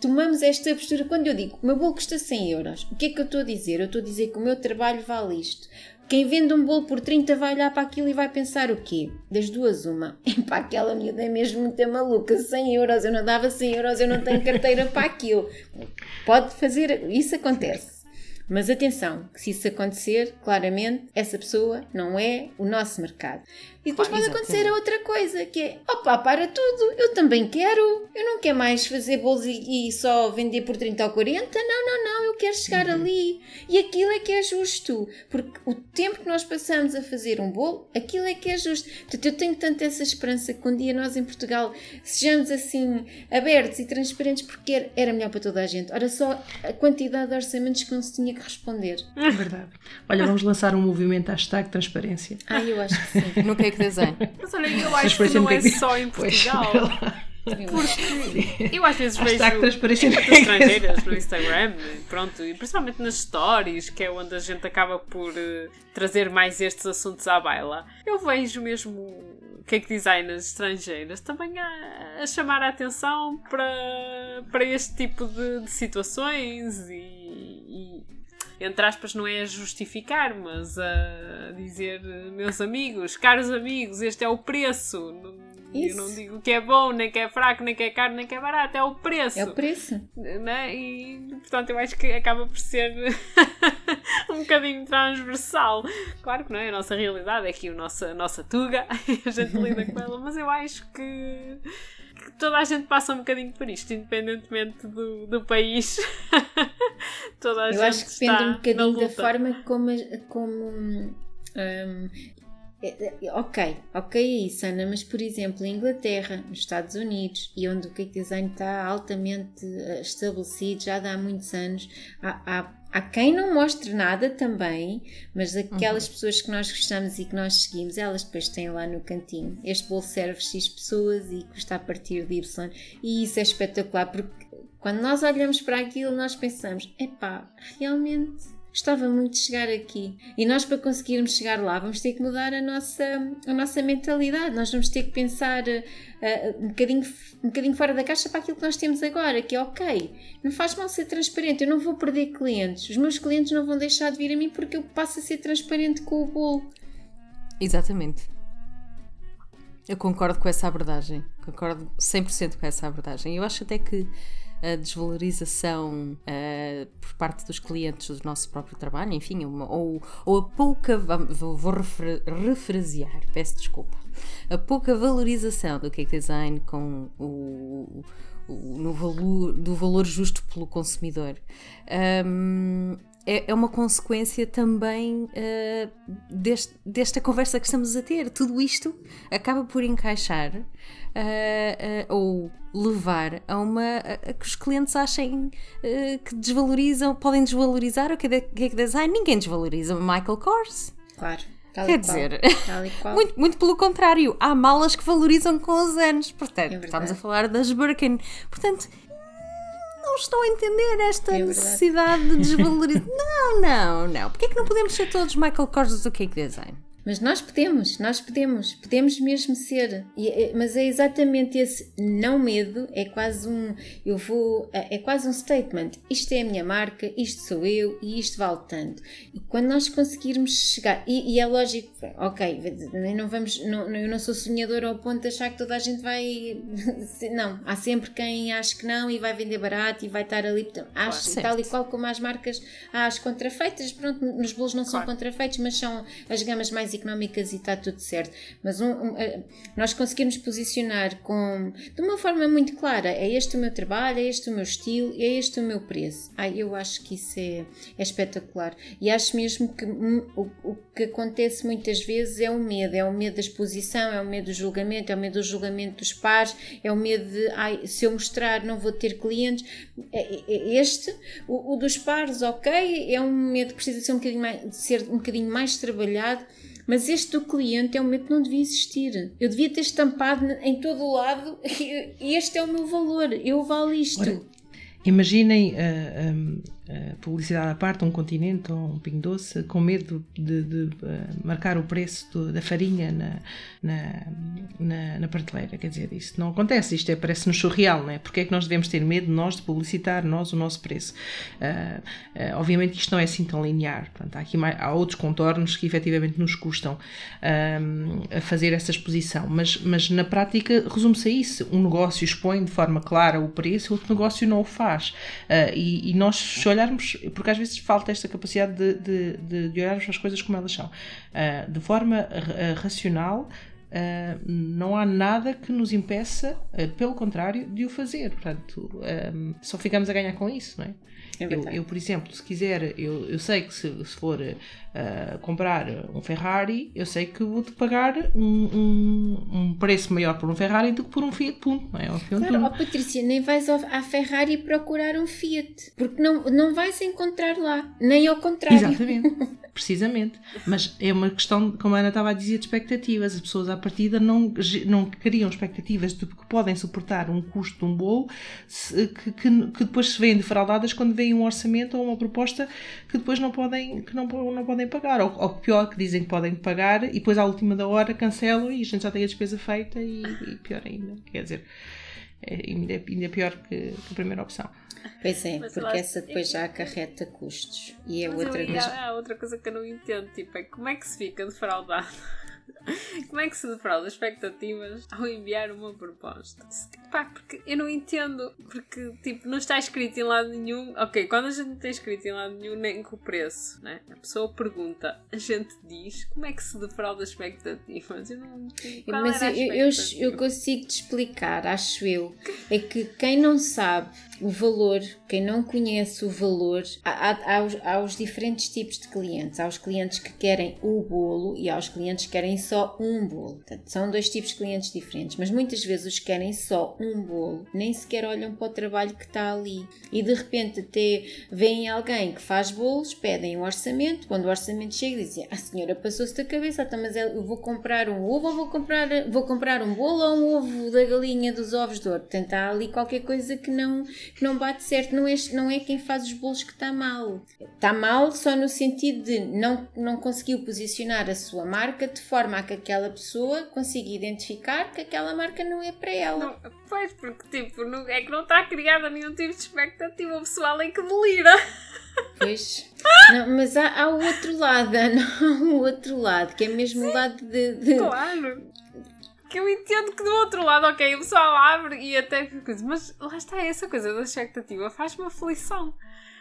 tomamos esta postura, quando eu digo que o meu bolo custa 100 euros, o que é que eu estou a dizer? Eu estou a dizer que o meu trabalho vale isto. Quem vende um bolo por 30 vai olhar para aquilo e vai pensar o quê? Das duas, uma. [laughs] Epá, aquela miúda é mesmo muito maluca. 100 euros, eu não dava 100 euros, eu não tenho carteira para aquilo. Pode fazer, isso acontece. Mas atenção, que se isso acontecer, claramente, essa pessoa não é o nosso mercado. E depois pode acontecer a outra coisa, que é, opa, para tudo, eu também quero. Eu não quero mais fazer bolos e, e só vender por 30 ou 40. Não, não, não, eu quero chegar ali. E aquilo é que é justo. Porque o tempo que nós passamos a fazer um bolo, aquilo é que é justo. Portanto, eu tenho tanto essa esperança que um dia nós em Portugal sejamos assim abertos e transparentes, porque era, melhor para toda a gente. Ora, só a quantidade de orçamentos que não se tinha que responder. É verdade. Olha, vamos lançar um movimento hashtag transparência. Ah, eu acho que sim. [laughs] No design. Mas olha, eu acho que não é só em Portugal. Porque Eu às vezes vejo cake estrangeiras no Instagram, pronto, e principalmente nas stories, que é onde a gente acaba por eh, trazer mais estes assuntos à baila. Eu vejo mesmo cake designers estrangeiras também a, a chamar a atenção para, para este tipo de, de situações e, e, entre aspas, não é a justificar, mas a dizer, meus amigos, caros amigos, este é o preço. Não- Eu Isso. não digo que é bom, nem que é fraco, nem que é caro, nem que é barato, é o preço. É o preço. né? E portanto eu acho que acaba por ser [laughs] um bocadinho transversal. Claro que não é a nossa realidade, é aqui a nossa, a nossa tuga, [laughs] a gente lida com ela, mas eu acho que toda a gente passa um bocadinho por isto, independentemente do, do país. [laughs] toda a Eu gente acho que depende um bocadinho da forma como. como hum, é- é- ok, ok é isso, Ana, mas por exemplo, em Inglaterra, nos Estados Unidos, e onde o cake design está altamente eh, estabelecido já há muitos anos, há, há, há quem não mostre nada também, mas aquelas pessoas que nós gostamos e que nós seguimos, elas depois têm lá no cantinho. Este bolo serve X pessoas e custa a partir de Y, e isso é espetacular porque quando nós olhamos para aquilo, nós pensamos: epá, realmente gostava muito de chegar aqui. E nós, para conseguirmos chegar lá, vamos ter que mudar a nossa, a nossa mentalidade. Nós vamos ter que pensar eh, um, bocadinho, um bocadinho fora da caixa para aquilo que nós temos agora, que é ok, não faz mal ser transparente, eu não vou perder clientes. Os meus clientes não vão deixar de vir a mim porque eu passo a ser transparente com o bolo. Exatamente. Eu concordo com essa abordagem, concordo 100% com essa abordagem. Eu acho até que a desvalorização uh, por parte dos clientes do nosso próprio trabalho, enfim, uma, ou, ou a pouca, vou, vou refer, refrasear, peço desculpa, a pouca valorização do cake design com o, o no valor, do valor justo pelo consumidor. Um, é, é uma consequência também uh, deste, desta conversa que estamos a ter. Tudo isto acaba por encaixar uh, uh, ou levar a uma a, que os clientes achem que desvalorizam, podem desvalorizar o que é, que é design. Ninguém desvaloriza Michael Kors. Claro. Quer dizer, [laughs] muito, muito pelo contrário, há malas que valorizam com os anos. Portanto, é estamos a falar das Birkin. Portanto, não estou a entender esta é necessidade de desvalorizar. [laughs] não, não, não. Porquê é que não podemos ser todos Michael Kors do Cake Design? Mas nós podemos, nós podemos, podemos mesmo ser. E, é, mas é exatamente esse não medo, é quase um, eu vou, é, é quase um statement. Isto é a minha marca, isto sou eu e isto vale tanto. E quando nós conseguirmos chegar, e, e é lógico, ok, não vamos, não, eu não sou sonhadora ao ponto de achar que toda a gente vai. [laughs] Não, há sempre quem acha que não e vai vender barato e vai estar ali. Acho, claro, tal e qual como as marcas, há as contrafeitas, pronto, nos bolos não são claro. contrafeitos, mas são as gamas mais económicas e está tudo certo. Mas um, um, eh, nós conseguirmos posicionar com, de uma forma muito clara: é este o meu trabalho, é este o meu estilo, é este o meu preço. Ai, eu acho que isso é, é espetacular. E acho mesmo que o, o que acontece muitas vezes é o medo: é o medo da exposição, é o medo do julgamento, é o medo do julgamento dos pares, é o medo de ai, se eu mostrar não vou ter clientes. É, é, é este, o, o dos pares, ok, é um medo que precisa ser um bocadinho mais, ser um bocadinho mais trabalhado mas este do cliente é um momento que não devia existir. Eu devia ter estampado em todo o lado. [laughs] Este é o meu valor, eu valo isto. Ora, imaginem uh, uh, publicidade à parte, um continente ou um pingo doce, com medo de, de uh, marcar o preço do, da farinha na, na, na, na, prateleira. Quer dizer, isso não acontece, isto é, parece-nos surreal, não é? Porque é que nós devemos ter medo, nós, de publicitar, nós, o nosso preço? Uh, obviamente isto não é assim tão linear, portanto, há, aqui mais, há outros contornos que efetivamente nos custam a fazer essa exposição, mas, mas na prática resume-se a isso. Um negócio expõe de forma clara o preço, outro negócio não o faz. e, e nós, se olharmos, porque às vezes falta esta capacidade de, de, de, de olharmos as coisas como elas são, uh, de forma uh, racional, Uh, não há nada que nos impeça, pelo contrário, de o fazer. Portanto, um, só ficamos a ganhar com isso, não é? é eu, eu, por exemplo, se quiser, eu, eu sei que se, se for uh, comprar um Ferrari, eu sei que vou-te pagar um, um, um, preço maior por um Ferrari do que por um Fiat Punto, não é? claro, oh, Patrícia, nem vais à Ferrari procurar um Fiat, porque não, não vais encontrar lá, nem ao contrário. Exatamente, [laughs] precisamente. Mas é uma questão, como a Ana estava a dizer, de expectativas. As pessoas à partida não, não criam expectativas de que podem suportar um custo de um bolo que, que, que depois se veem defraudadas quando vem um orçamento ou uma proposta que depois não podem, que não, não podem podem pagar, ou, ou pior, que dizem que podem pagar e depois à última da hora cancelam e a gente já tem a despesa feita e, e pior ainda. Quer dizer, é ainda, ainda pior que, que a primeira opção. Pois é, mas porque essa depois já acarreta custos. E é outra coisa. Há outra coisa que eu não entendo, tipo, é como é que se fica defraudado [laughs] Como é que se defrauda expectativas ao enviar uma proposta? Pá, porque eu não entendo, porque tipo, não está escrito em lado nenhum. Ok, quando a gente não tem escrito em lado nenhum, nem com o preço, né? A pessoa pergunta, a gente diz como é que se defrauda expectativas? Eu não Qual Mas eu, eu, eu consigo te explicar, acho eu. É que quem não sabe o valor, quem não conhece o valor, há, há, há, os, há, os, diferentes tipos de clientes. Há os clientes que querem o bolo e há os clientes que querem só um bolo. Portanto, são dois tipos de clientes diferentes, mas muitas vezes os que querem só um bolo nem sequer olham para o trabalho que está ali. E de repente até veem alguém que faz bolos, pedem um orçamento, quando o orçamento chega dizem, a ah, senhora passou-se da cabeça, então, mas eu vou comprar um ovo ou vou comprar, vou comprar um bolo ou um ovo da galinha dos ovos de ouro. Portanto, há ali qualquer coisa que não que não bate certo, não é, não é quem faz os bolos que está mal. Está mal só no sentido de não, não conseguiu posicionar a sua marca de forma a que aquela pessoa consiga identificar que aquela marca não é para ela. Não, pois, porque tipo, não, é que não está criada nenhum tipo de expectativa, o pessoal é que delira. Pois, não, mas há, há o outro lado, não, [laughs] há o outro lado, que é mesmo o lado de, de... Claro porque eu entendo que do outro lado, ok, o pessoal abre e até coisa, mas lá está essa coisa da expectativa, faz-me aflição.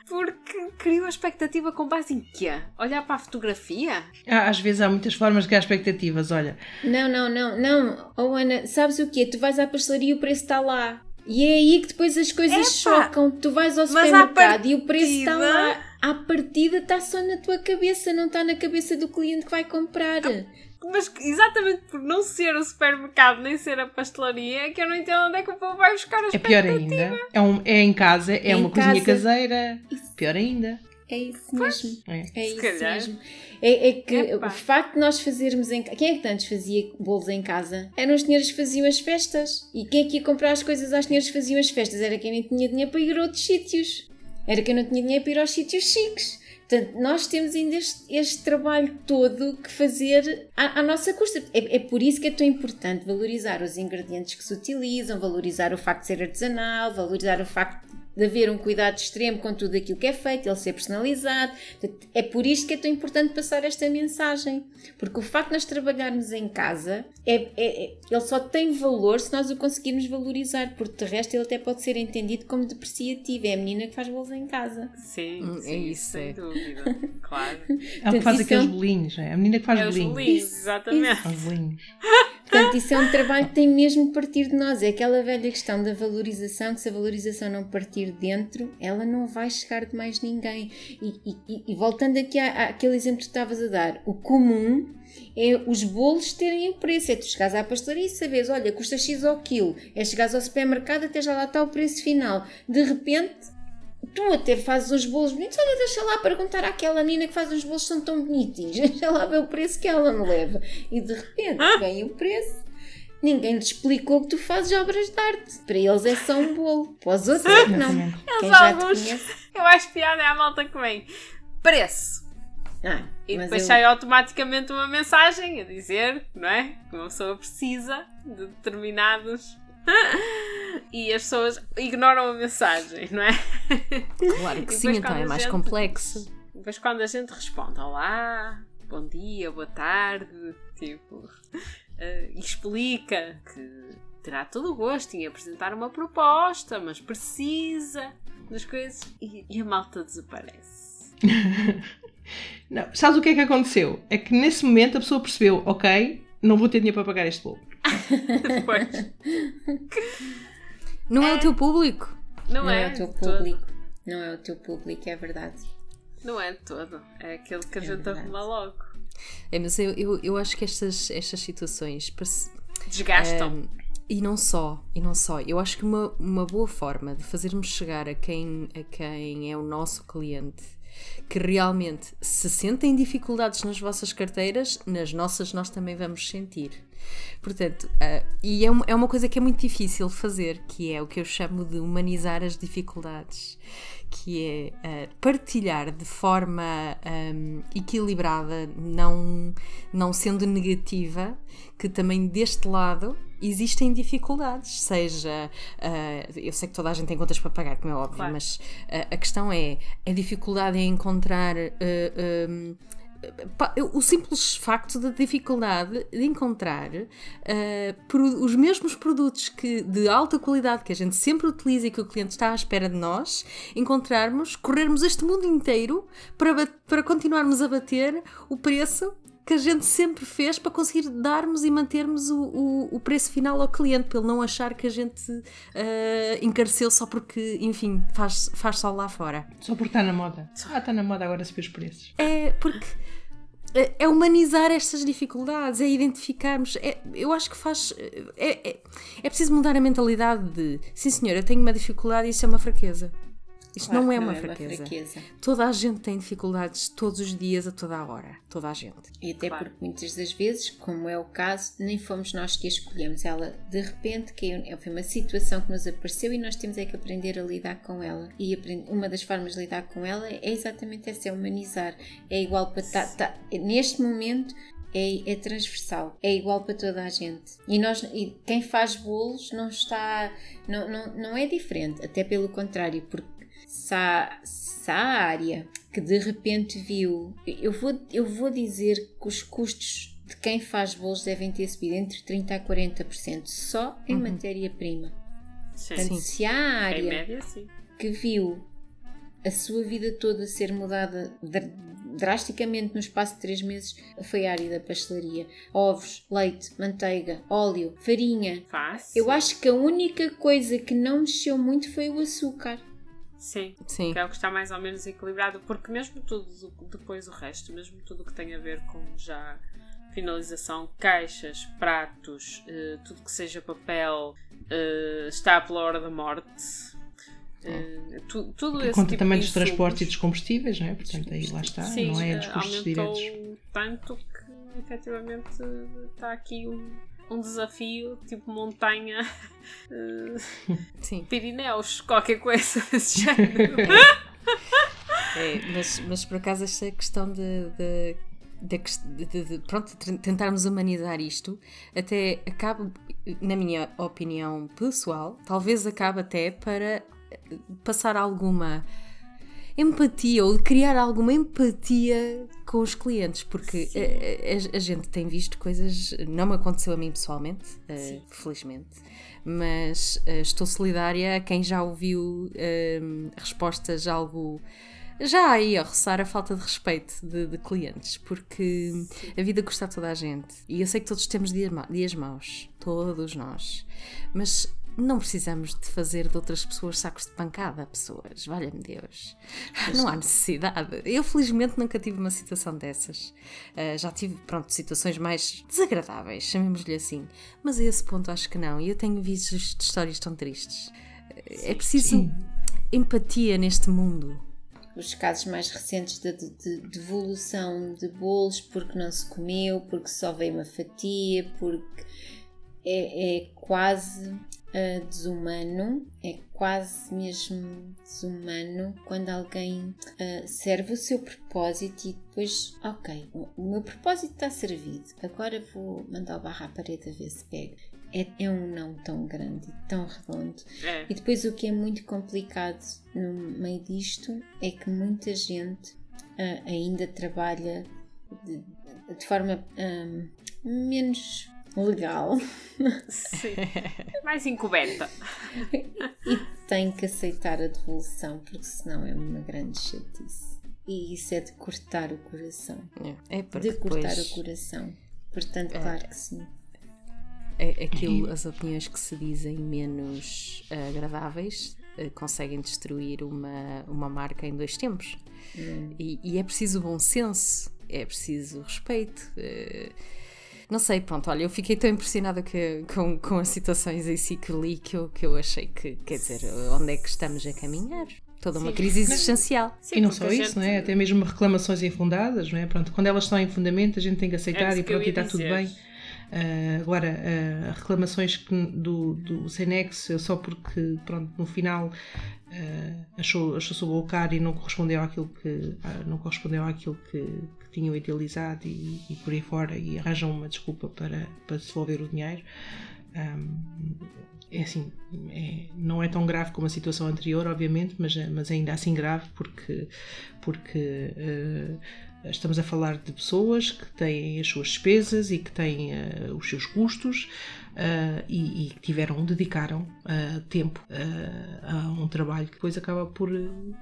Porque criou a expectativa com base em quê? Olhar para a fotografia? Ah, às vezes há muitas formas de criar expectativas, olha. Não, não, não, não. Oh Ana, sabes o quê? Tu vais à pastelaria e o preço está lá. E é aí que depois as coisas Epa, chocam. Tu vais ao supermercado e o preço está lá. À partida está só na tua cabeça, não está na cabeça do cliente que vai comprar. Mas exatamente por não ser o supermercado nem ser a pastelaria é que eu não entendo onde é que o povo vai buscar a É pior ainda. É, um, é em casa, é, é uma casa. cozinha caseira. Isso. Pior ainda. É isso mesmo. É, é isso calhar. mesmo. É, é que Epa. o facto de nós fazermos em Quem é que antes fazia bolos em casa? Eram os senhores que faziam as festas. E quem é que ia comprar as coisas às senhoras que faziam as festas? Era quem nem tinha dinheiro para ir a outros sítios. Era quem não tinha dinheiro para ir aos sítios chiques. Portanto, nós temos ainda este, este trabalho todo que fazer à, à nossa custa. É, é, por isso que é tão importante valorizar os ingredientes que se utilizam, valorizar o facto de ser artesanal, valorizar o facto de haver um cuidado extremo com tudo aquilo que é feito, ele ser personalizado. É por isto que é tão importante passar esta mensagem. Porque o facto de nós trabalharmos em casa, é, é, é, ele só tem valor se nós o conseguirmos valorizar, porque de resto ele até pode ser entendido como depreciativo. É a menina que faz bolos em casa. Sim, hum, sim é isso. Sem é. dúvida, claro. [laughs] Ela que faz aqueles bolinhos, é a menina que faz é bolinhos. bolinhos. exatamente. Os bolinhos. Portanto, isso é um trabalho que tem mesmo de partir de nós. É aquela velha questão da valorização, que se a valorização não partir dentro, ela não vai chegar de mais ninguém. E, e, e voltando aqui à, àquele exemplo que estavas a dar, o comum é os bolos terem o preço. É tu chegares à pastelaria e sabes, olha, custa X ao quilo. É chegares ao supermercado até já lá está o preço final. De repente, tu até fazes uns bolos bonitos, olha, deixa lá perguntar àquela menina que faz uns bolos são tão bonitinhos, [laughs] deixa lá ver o preço que ela me leva. E de repente ah? vem o preço. Ninguém te explicou que tu fazes obras de arte. Para eles é só um bolo. Para os outros é que não. Quem já alguns... te conhece. [laughs] Eu acho piada é a malta que vem. Preço. Ah, e depois eu... sai automaticamente uma mensagem a dizer, não é? Que uma pessoa precisa de determinados [laughs] e as pessoas ignoram a mensagem, não é? Claro que sim, então é mais gente, complexo. Depois quando a gente responde Olá, bom dia, boa tarde, tipo, uh, explica que terá todo o gosto em apresentar uma proposta, mas precisa das coisas e, e a malta desaparece. [laughs] não, sabes o que é que aconteceu? É que nesse momento a pessoa percebeu, ok, não vou ter dinheiro para pagar este bolo. Depois. Não é, é, o teu público. Não, não é, é, o teu público. Todo. Não é o teu público, é verdade. Não é todo. É aquele que a é gente verdade. arruma logo. É, mas eu, eu, eu acho que estas, estas situações desgastam. Um, e não só, e não só. Eu acho que uma, uma boa forma de fazermos chegar a quem, a quem é o nosso cliente que realmente se sentem dificuldades nas vossas carteiras, nas nossas nós também vamos sentir. Portanto, uh, e é, é uma coisa que é muito difícil fazer, que é o que eu chamo de humanizar as dificuldades, que é uh, partilhar de forma um, equilibrada, não, não sendo negativa, que também deste lado existem dificuldades, seja uh, eu sei que toda a gente tem contas para pagar, como é óbvio, claro. mas uh, a questão é a dificuldade em encontrar um, o simples facto da dificuldade de encontrar uh, os mesmos produtos que, de alta qualidade que a gente sempre utiliza e que o cliente está à espera de nós, encontrarmos, corrermos este mundo inteiro para, para continuarmos a bater o preço que a gente sempre fez para conseguir darmos e mantermos o, o, o preço final ao cliente, para ele não achar que a gente uh, encareceu só porque, enfim, faz, faz só lá fora. Só porque está na moda. Ah, está na moda agora subir os preços. É, porque é, é humanizar estas dificuldades, é identificarmos. É, eu acho que faz. É, é, é preciso mudar a mentalidade de sim, eu tenho uma dificuldade e isso é uma fraqueza. Isto claro, não é, uma, não fraqueza. é uma, fraqueza. Toda a gente tem dificuldades todos os dias, a toda a hora. Toda a gente. E até claro. porque muitas das vezes, como é o caso, nem fomos nós que a escolhemos. Ela de repente caiu. Foi uma situação que nos apareceu e nós temos é que aprender a lidar com ela. E uma das formas de lidar com ela é exatamente essa: é humanizar. É igual para. Tá, tá, neste momento, é, é, transversal, é igual para toda a gente. E, nós, e quem faz bolos não está. Não, não, não é diferente, até pelo contrário, porque se há, se há área que de repente viu, eu vou, eu vou dizer que os custos de quem faz bolos devem ter subido entre 30% a 40% só em matéria-prima. Sim. Portanto, Sim. se há Em área média, que viu a sua vida toda ser mudada dr- drasticamente no espaço de 3 meses, foi a área da pastelaria. Ovos, leite, manteiga, óleo, farinha. Faz. Eu acho que a única coisa que não mexeu muito foi o açúcar. Sim. Sim. Que é o que está mais ou menos equilibrado, porque mesmo tudo depois o resto, mesmo tudo o que tem a ver com já finalização, caixas, pratos, eh, tudo que seja papel, eh, está pela hora da morte. Eh, tu- tudo esse Conta tipo também de dos transportes e dos combustíveis, não é? Portanto, aí lá está, Sim, não é eh, dos custos aumentou diretos. tanto que efetivamente está aqui um, um desafio, tipo montanha, eh, Sim. Pirineus, qualquer coisa desse [laughs] género. É, mas, mas por acaso esta questão de, de, de, de- de- pronto, tentarmos humanizar isto até acaba, na minha opinião pessoal, talvez acabe até para passar alguma empatia ou criar alguma empatia com os clientes, porque eh, a, a- a gente tem visto coisas, não me aconteceu a mim pessoalmente, eh, felizmente, mas eh, estou solidária a quem já ouviu eh, respostas algo já aí a roçar a falta de respeito de, de clientes, porque a vida custa a toda a gente. E eu sei que todos temos dias, ma- dias maus, todos nós, mas não precisamos de fazer de outras pessoas sacos de pancada, pessoas, valha-me Deus. Não há necessidade. Eu, felizmente, nunca tive uma situação dessas. Ah, já tive, pronto, situações mais desagradáveis, chamemos-lhe assim. Mas a esse ponto acho que não. E eu tenho visto histórias tão tristes. É preciso empatia neste mundo. Os casos mais recentes de, de- de devolução de bolos porque não se comeu, porque só veio uma fatia, porque é, é quase ah, desumano, é quase mesmo desumano quando alguém ah, serve o seu propósito e depois, ok, o meu propósito está servido, agora vou mandar o barra à parede a ver se pega. É, é um não tão grande tão redondo. É. E depois o que é muito complicado no meio disto é que muita gente ah, ainda trabalha de, de forma ah, menos legal Sim. Mais encoberta. e tem que aceitar a devolução, porque senão é uma grande chatice. E isso é de cortar o coração. É porque De cortar depois o coração. Portanto, claro que sim. é aquilo, as opiniões que se dizem menos ah, agradáveis ah, conseguem destruir uma, uma marca em dois tempos. E, e é preciso bom senso, é preciso respeito. eh, não sei, pronto, olha, eu fiquei tão impressionada que- com, com as situações em si que li que eu, que eu achei que, quer dizer, onde é que estamos a caminhar? Toda uma Sim. crise existencial. Sim, e não só isso, gente- não é? Até mesmo reclamações infundadas, não é? Pronto, quando elas estão em fundamento, a gente tem que aceitar isso e pronto, e está tudo dizer. bem. Ah, agora, ah, reclamações que- do, do Senex só porque, pronto, no final ah, achou, achou-se o e não correspondeu àquilo que, não correspondeu àquilo que, que tinham idealizado e, e por aí fora e arranjam uma desculpa para, para devolver o dinheiro. Ahm, é assim, é- não é tão grave como a situação anterior, obviamente, mas, mas ainda assim grave porque, porque eh, estamos a falar de pessoas que têm as suas despesas e que têm eh, os seus custos eh, e, que tiveram, dedicaram eh, tempo eh, a um trabalho que depois acaba por,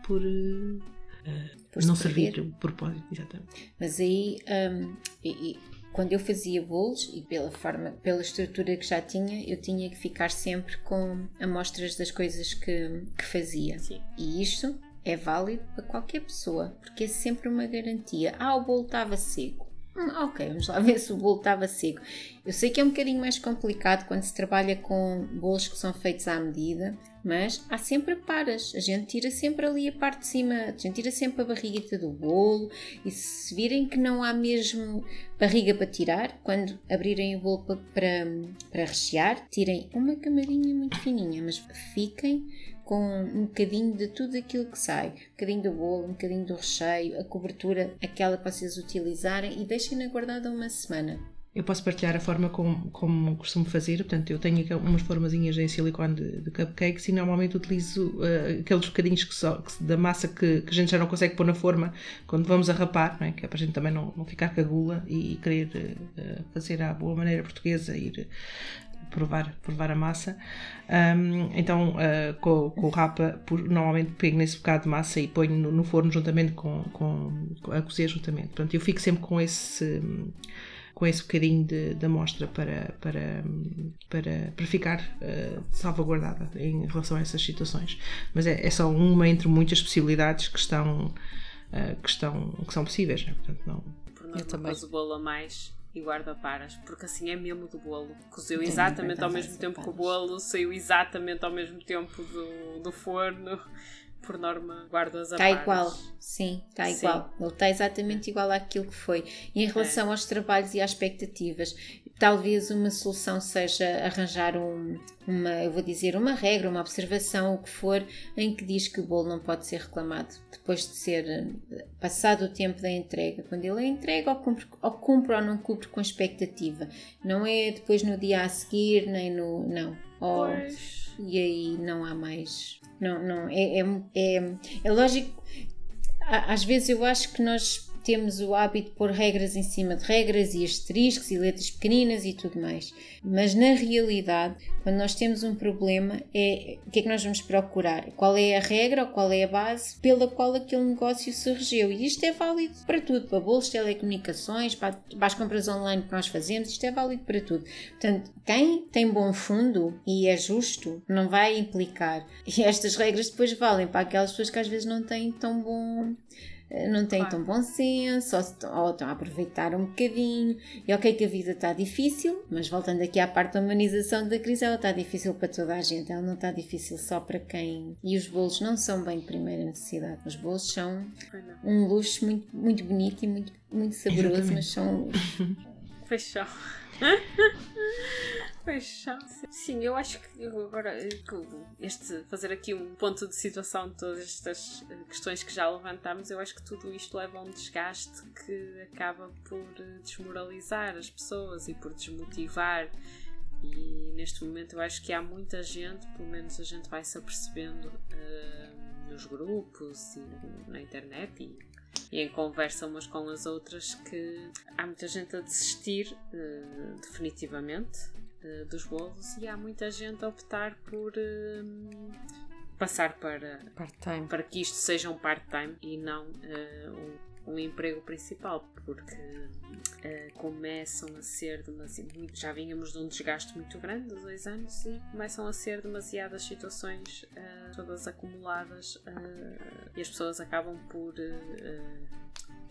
por, eh, Por não servir o propósito, exatamente. Mas aí, hum, e- e quando eu fazia bolos, e pela forma, pela estrutura que já tinha, eu tinha que ficar sempre com amostras das coisas que, que fazia. Sim. E isto é válido para qualquer pessoa, porque é sempre uma garantia. Ah, o bolo estava seco. Hum, ok, vamos lá ver se o bolo estava seco. Eu sei que é um bocadinho mais complicado quando se trabalha com bolos que são feitos à medida, mas há sempre paras. A gente tira sempre ali a parte de cima, a gente tira sempre a barriguita do bolo e se virem que não há mesmo barriga para tirar, quando abrirem o bolo pa- para, para rechear, tirem uma camadinha muito fininha, mas fiquem com um bocadinho de tudo aquilo que sai, um bocadinho do bolo, um bocadinho do recheio, a cobertura, aquela que vocês utilizarem e deixem-na guardada uma semana. Eu posso partilhar a forma como, como costumo fazer, portanto, eu tenho umas formazinhas em silicone de, de cupcakes e normalmente utilizo uh, aqueles bocadinhos que só, que, da massa que, que, a gente já não consegue pôr na forma quando vamos a rapar, não é? que é para a gente também não, não ficar com a gula e, querer uh, fazer à boa maneira portuguesa, ir provar, provar a massa. Um, então, uh, com, com, o rapa, por, normalmente pego nesse bocado de massa e ponho no, no forno juntamente com, com, a cozer juntamente. Portanto, eu fico sempre com esse com esse bocadinho de, de amostra para, para, para, para ficar uh, salvaguardada em relação a essas situações. Mas é, é só uma entre muitas possibilidades que estão, uh, que, estão que são possíveis. Né? Portanto, não... Por norma, eu também. o bolo a mais e guarda paras, porque assim é mesmo do bolo. Cozeu exatamente ao mesmo tempo que o bolo, saiu exatamente ao mesmo tempo do, do forno por norma, guardas a Está igual, sim, está igual. Ele está exatamente igual àquilo que foi. E em relação é. aos trabalhos e às expectativas, talvez uma solução seja arranjar um, uma, eu vou dizer, uma regra, uma observação, o que for, em que diz que o bolo não pode ser reclamado depois de ser passado o tempo da entrega. Quando ele é entregue, ou cumpre, ou cumpre ou não cumpre com expectativa. Não é depois no dia a seguir, nem no. Não. Ou, e aí não há mais não, não, é, é, é, é lógico. Às vezes eu acho que nós temos o hábito de pôr regras em cima de regras e asteriscos e letras pequeninas e tudo mais. Mas na realidade, quando nós temos um problema, é o que é que nós vamos procurar? Qual é a regra ou qual é a base pela qual aquele negócio se regeu? E isto é válido para tudo, para bolos, telecomunicações, para, para as compras online que nós fazemos, isto é válido para tudo. Portanto, quem tem bom fundo e é justo, não vai implicar. E estas regras depois valem para aquelas pessoas que às vezes não têm tão bom não têm claro. tão bom senso, ou, ou, estão a aproveitar um bocadinho. E ok que a vida está difícil, mas voltando aqui à parte da humanização da crise, ela está difícil para toda a gente, ela não está difícil só para quem. E os bolos não são bem de primeira necessidade, os bolos são um luxo muito, muito bonito e muito, muito saboroso, Exatamente. mas são luxo. [laughs] Fechou. [laughs] Sim, eu acho que agora este fazer aqui um ponto de situação de todas estas eh, questões que já levantámos, eu acho que tudo isto leva a um desgaste que acaba por eh, desmoralizar as pessoas e por desmotivar. E neste momento eu acho que há muita gente, pelo menos a gente vai se apercebendo uh, nos grupos e na internet e e em conversa umas com as outras que há muita gente a desistir uh, definitivamente uh, dos bolos e há muita gente a optar por uh, passar para para que isto seja um part-time e não um, um, emprego principal porque começam a ser demasiado já vínhamos de um desgaste muito grande de dois anos e começam a ser demasiadas situações todas acumuladas e as pessoas acabam por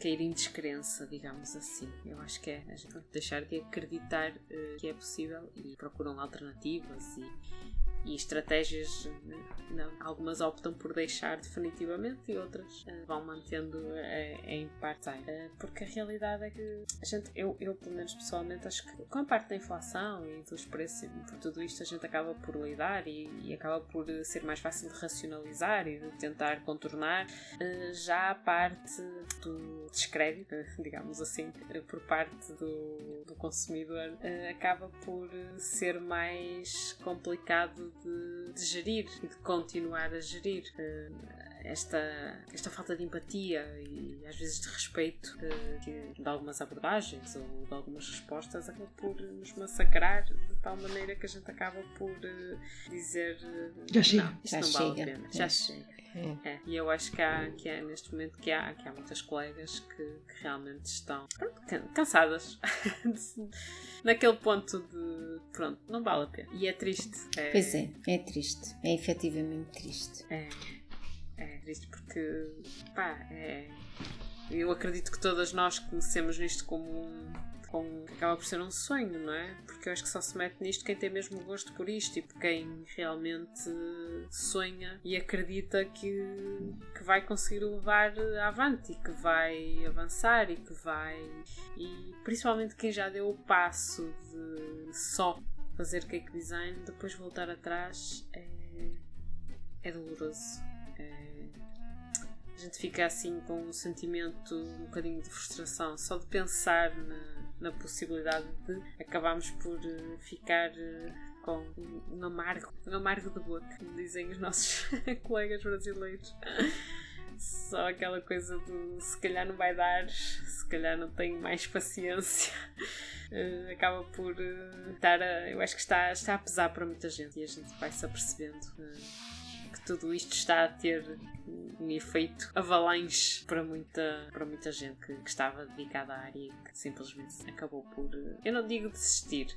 cair em descrença, digamos assim. Eu acho que é a gente deixar de acreditar uh, que é possível e procuram alternativas e e estratégias, não, algumas optam por deixar definitivamente e outras uh, vão mantendo uh, em part-time. Uh, porque a realidade é que a gente, eu, eu pelo menos pessoalmente, acho que com a parte da inflação e dos preços e por tudo isto a gente acaba por lidar e, e acaba por ser mais fácil de racionalizar e de tentar contornar. já a parte do descrédito, [laughs] digamos assim, por parte do, do consumidor, acaba por ser mais complicado de, de gerir e de continuar a gerir. Uh, esta, esta falta de empatia e às vezes de respeito de, de, algumas abordagens ou de algumas respostas acaba por nos massacrar de tal maneira que a gente acaba por uh, dizer já chega. não, isto já não chega. vale a pena, já, já chega. É. É. E eu acho que há, que há neste momento que há, que há muitas colegas que, que realmente estão pronto, cansadas [laughs] naquele ponto de pronto, não vale a pena. E é triste. É... Pois é, é triste. É efetivamente triste. É, é triste porque pá, é. Eu acredito que todas nós conhecemos nisto como um com, acaba por ser um sonho, não é? Porque eu acho que só se mete nisto quem tem mesmo gosto por isto e por quem realmente sonha e acredita que, que vai conseguir levar avante e que vai avançar e que vai. E principalmente quem já deu o passo de só fazer cake design, depois voltar atrás é, é doloroso. É, gente fica assim com um sentimento um bocadinho de frustração só de pensar na, na possibilidade de acabarmos por uh, ficar uh, com um amargo, um amargo de boca, como dizem os nossos [laughs] colegas brasileiros. Só aquela coisa do se calhar não vai dar, se calhar não tenho mais paciência. Uh, [laughs] acaba por uh, estar a, eu acho que está, está a pesar para muita gente e a gente vai se apercebendo uh, que tudo isto está a ter um efeito avalanche para muita, para muita gente que, que estava dedicada à área e que simplesmente acabou por, eu não digo desistir,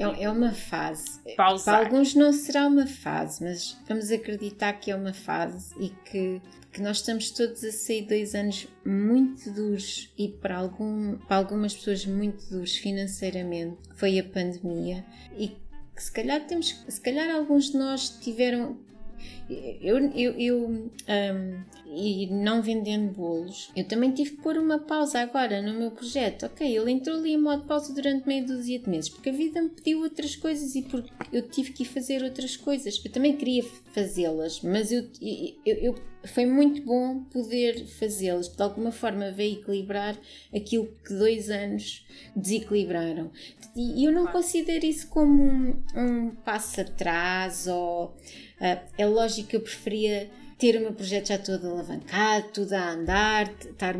é, é uma fase. Pausar. Para alguns não será uma fase, mas vamos acreditar que é uma fase e que, que nós estamos todos a sair dois anos muito duros e para, algum, para algumas pessoas muito duros financeiramente. Foi a pandemia e que se calhar temos, se calhar alguns de nós tiveram eu, eu, eu um, e não vendendo bolos, eu também tive que pôr uma pausa agora no meu projeto. Ok, ele entrou ali em modo pausa durante meia dúzia de meses, porque a vida me pediu outras coisas e porque eu tive que ir fazer outras coisas. Eu também queria fazê-las, mas eu, eu, eu, foi muito bom poder fazê-las, de alguma forma veio equilibrar aquilo que dois anos desequilibraram. E eu não considero isso como um, um passo atrás ou Uh, é lógico que eu preferia ter o meu projeto já todo alavancado, tudo a andar, estar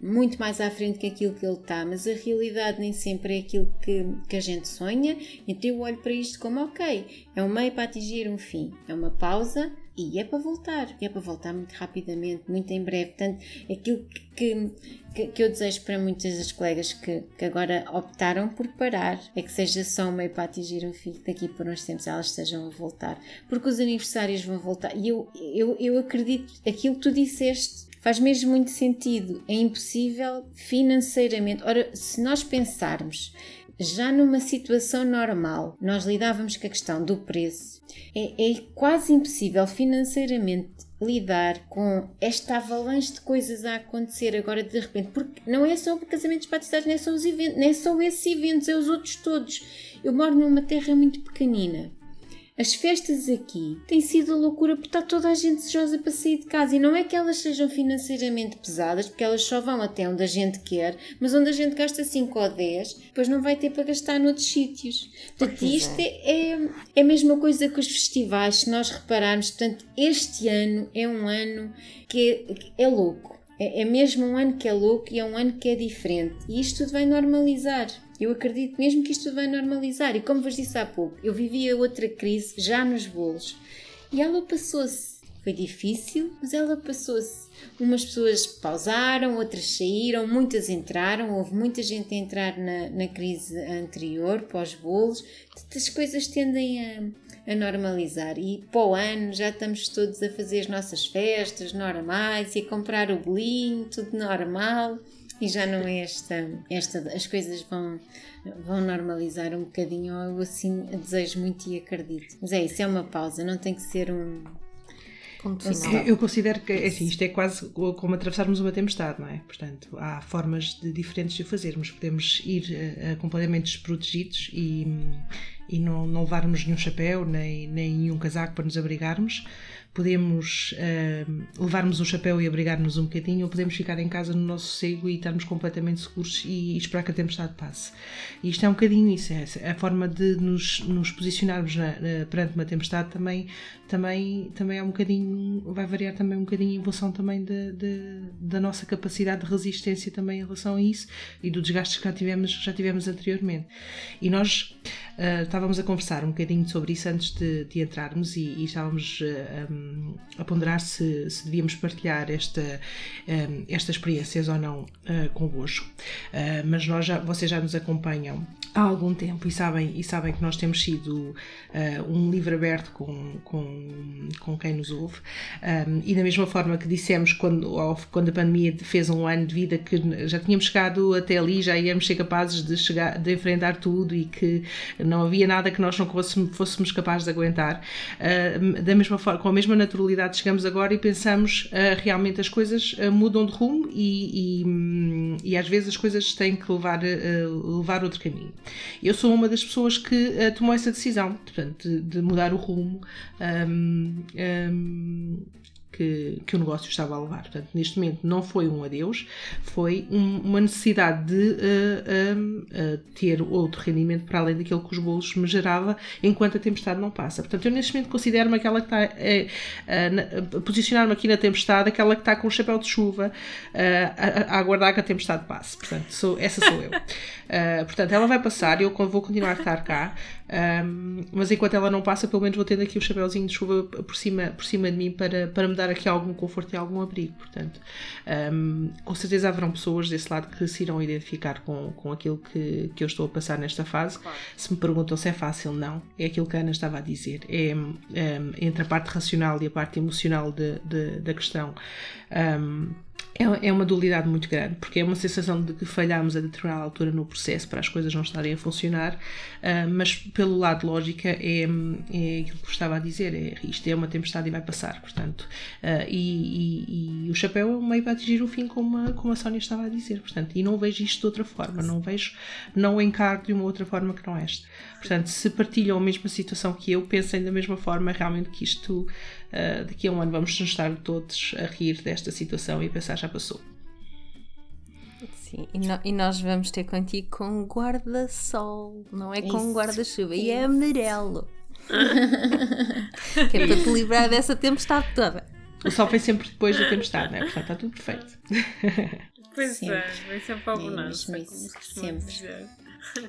muito mais à frente que aquilo que ele está, mas a realidade nem sempre é aquilo que, que a gente sonha, então eu olho para isto como ok, é um meio para atingir um fim, é uma pausa e é para voltar, é para voltar muito rapidamente, muito em breve. Portanto, aquilo que, que, que eu desejo para muitas das colegas que, que, agora optaram por parar é que seja só um meio para atingir um fim, daqui por uns tempos elas estejam a voltar, porque os aniversários vão voltar. E eu, eu, eu acredito, aquilo que tu disseste faz mesmo muito sentido. É impossível financeiramente. Ora, se nós pensarmos já numa situação normal, nós lidávamos com a questão do preço, é, é quase impossível financeiramente lidar com esta avalanche de coisas a acontecer agora de repente, porque não é só o casamento batizados, não é só os eventos, não é só esses eventos, é os outros todos. Eu moro numa terra muito pequenina as festas aqui têm sido loucura porque está toda a gente desejosa para sair de casa e não é que elas sejam financeiramente pesadas, porque elas só vão até onde a gente quer, mas onde a gente gasta 5 ou 10, depois não vai ter para gastar noutros sítios. Portanto, isto é, é, é a mesma coisa que os festivais, se nós repararmos. Portanto, este ano é um ano que é, é louco. É, é mesmo um ano que é louco e é um ano que é diferente. E isto tudo vai normalizar. Eu acredito mesmo que isto vai normalizar. E como vos disse há pouco, eu vivia outra crise já nos bolos. E ela passou-se. Foi difícil, mas ela passou-se. Umas pessoas pausaram, outras saíram, muitas entraram. Houve muita gente a entrar na, na crise anterior, pós-bolos. As coisas tendem a, a normalizar. E para o ano já estamos todos a fazer as nossas festas normais e a comprar o bolinho, tudo normal e já não é esta, esta as coisas vão, vão normalizar um bocadinho, eu assim desejo muito e acredito. Mas é isso, é uma pausa, não tem que ser um. Eu considero que assim, isto é quase como atravessarmos uma tempestade, não é? Portanto, há formas de, diferentes de o fazermos. Podemos ir uh, completamente desprotegidos e, e não, não levarmos nenhum chapéu nem, nem nenhum casaco para nos abrigarmos podemos uh, levarmos o chapéu e abrigar-nos um bocadinho, ou podemos ficar em casa no nosso sossego e estarmos completamente seguros e, e esperar que a tempestade passe. E isto é um bocadinho isso, é a forma de nos, nos posicionarmos na, na, perante uma tempestade também, também, também é um bocadinho, vai variar também um bocadinho em função também de, de, da nossa capacidade de resistência também em relação a isso e do desgaste que já tivemos, já tivemos anteriormente. E nós uh, estávamos a conversar um bocadinho sobre isso antes de, de entrarmos e, e estávamos uh, um, a ponderar se, se devíamos partilhar esta, um, estas experiências ou não uh, convosco. Uh, mas nós já, vocês já nos acompanham há algum tempo e sabem, e sabem que nós temos sido um livro aberto com, com, com quem nos ouve. Um, e da mesma forma que dissemos quando, quando a pandemia fez um ano de vida que já tínhamos chegado até ali, já íamos ser capazes de, chegar, de enfrentar tudo e que não havia nada que nós não fôssemos, capazes de aguentar. Uh, da mesma forma, com a mesma naturalidade chegamos agora e pensamos uh, realmente as coisas mudam de rumo e, e, e, às vezes as coisas têm que levar, levar outro caminho. Eu sou uma das pessoas que uh, tomou essa decisão, portanto, de, de, mudar o rumo. Um, um, que, que o negócio estava a levar. Portanto, neste momento não foi um adeus, foi um, uma necessidade de uh, uh, ter outro rendimento para além daquele que os bolos me gerava enquanto a tempestade não passa. Portanto, eu neste momento considero-me aquela que está a posicionar-me aqui na tempestade, aquela que está com o chapéu de chuva a, a, aguardar que a tempestade passe. Portanto, sou, essa sou eu. [laughs] portanto, ela vai passar e eu vou continuar a estar cá. Um, mas enquanto ela não passa, pelo menos vou tendo aqui o chapéuzinho de chuva por cima, por cima de mim para, para me dar aqui algum conforto e algum abrigo. Portanto, um, com certeza haverão pessoas desse lado que se irão identificar com, com aquilo que, que eu estou a passar nesta fase. Claro. Se me perguntam se é fácil, não. É aquilo que a Ana estava a dizer. É, é entre a parte racional e a parte emocional de, de da questão. Um, é, é uma dualidade muito grande, porque é uma sensação de que falhamos a determinada altura no processo para as coisas não estarem a funcionar, mas pelo lado lógica é, é aquilo que estava a dizer, é, isto é uma tempestade e vai passar, portanto, uh, e, e, e, o chapéu é um meio para atingir o fim, como a, como a Sónia estava a dizer, portanto, e não vejo isto de outra forma, não vejo, não o encaro de uma outra forma que não esta. Portanto, se partilham a mesma situação que eu, pensem da mesma forma realmente que isto uh, daqui a um ano vamos nos estar todos a rir desta situação e pensar já passou. Sim, e, no, e, nós vamos ter contigo com guarda-sol, não é com guarda-chuva, e é amarelo. [laughs] que é para te livrar dessa tempestade toda. O sol vem sempre depois da tempestade, não é? Portanto, está tudo perfeito. Pois sempre. é, vem sempre ao bonança, é, sempre.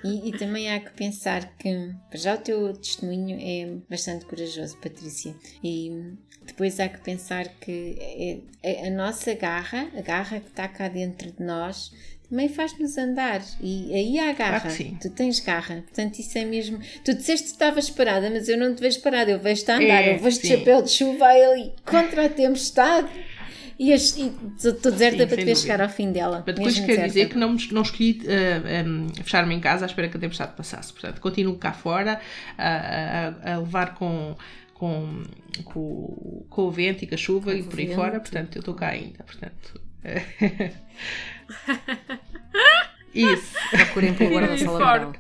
E, e, também há que pensar que, já o teu testemunho é bastante corajoso, Patrícia, e depois há que pensar que é, é a nossa garra, a garra que está cá dentro de nós, também faz-nos andar. E aí há garra. Claro tu tens garra. Portanto, isso é mesmo. Tu disseste que estavas parada, mas eu não te vejo parada. Eu vejo-te andar. É, eu vejo-te chapéu de chuva ali contra a tempestade. E estou deserta para te chegar ao fim dela. Mas depois quer dizer que não, não escolhi uh, eh, um, fechar-me em casa à espera que a tempestade passasse. Portanto, continuo cá fora a, a, a levar com, com, com, com, o vento e com a chuva com e por aí fora. Portanto, eu estou cá ainda. Portanto. [laughs] Isso. Procurem pelo guarda-sol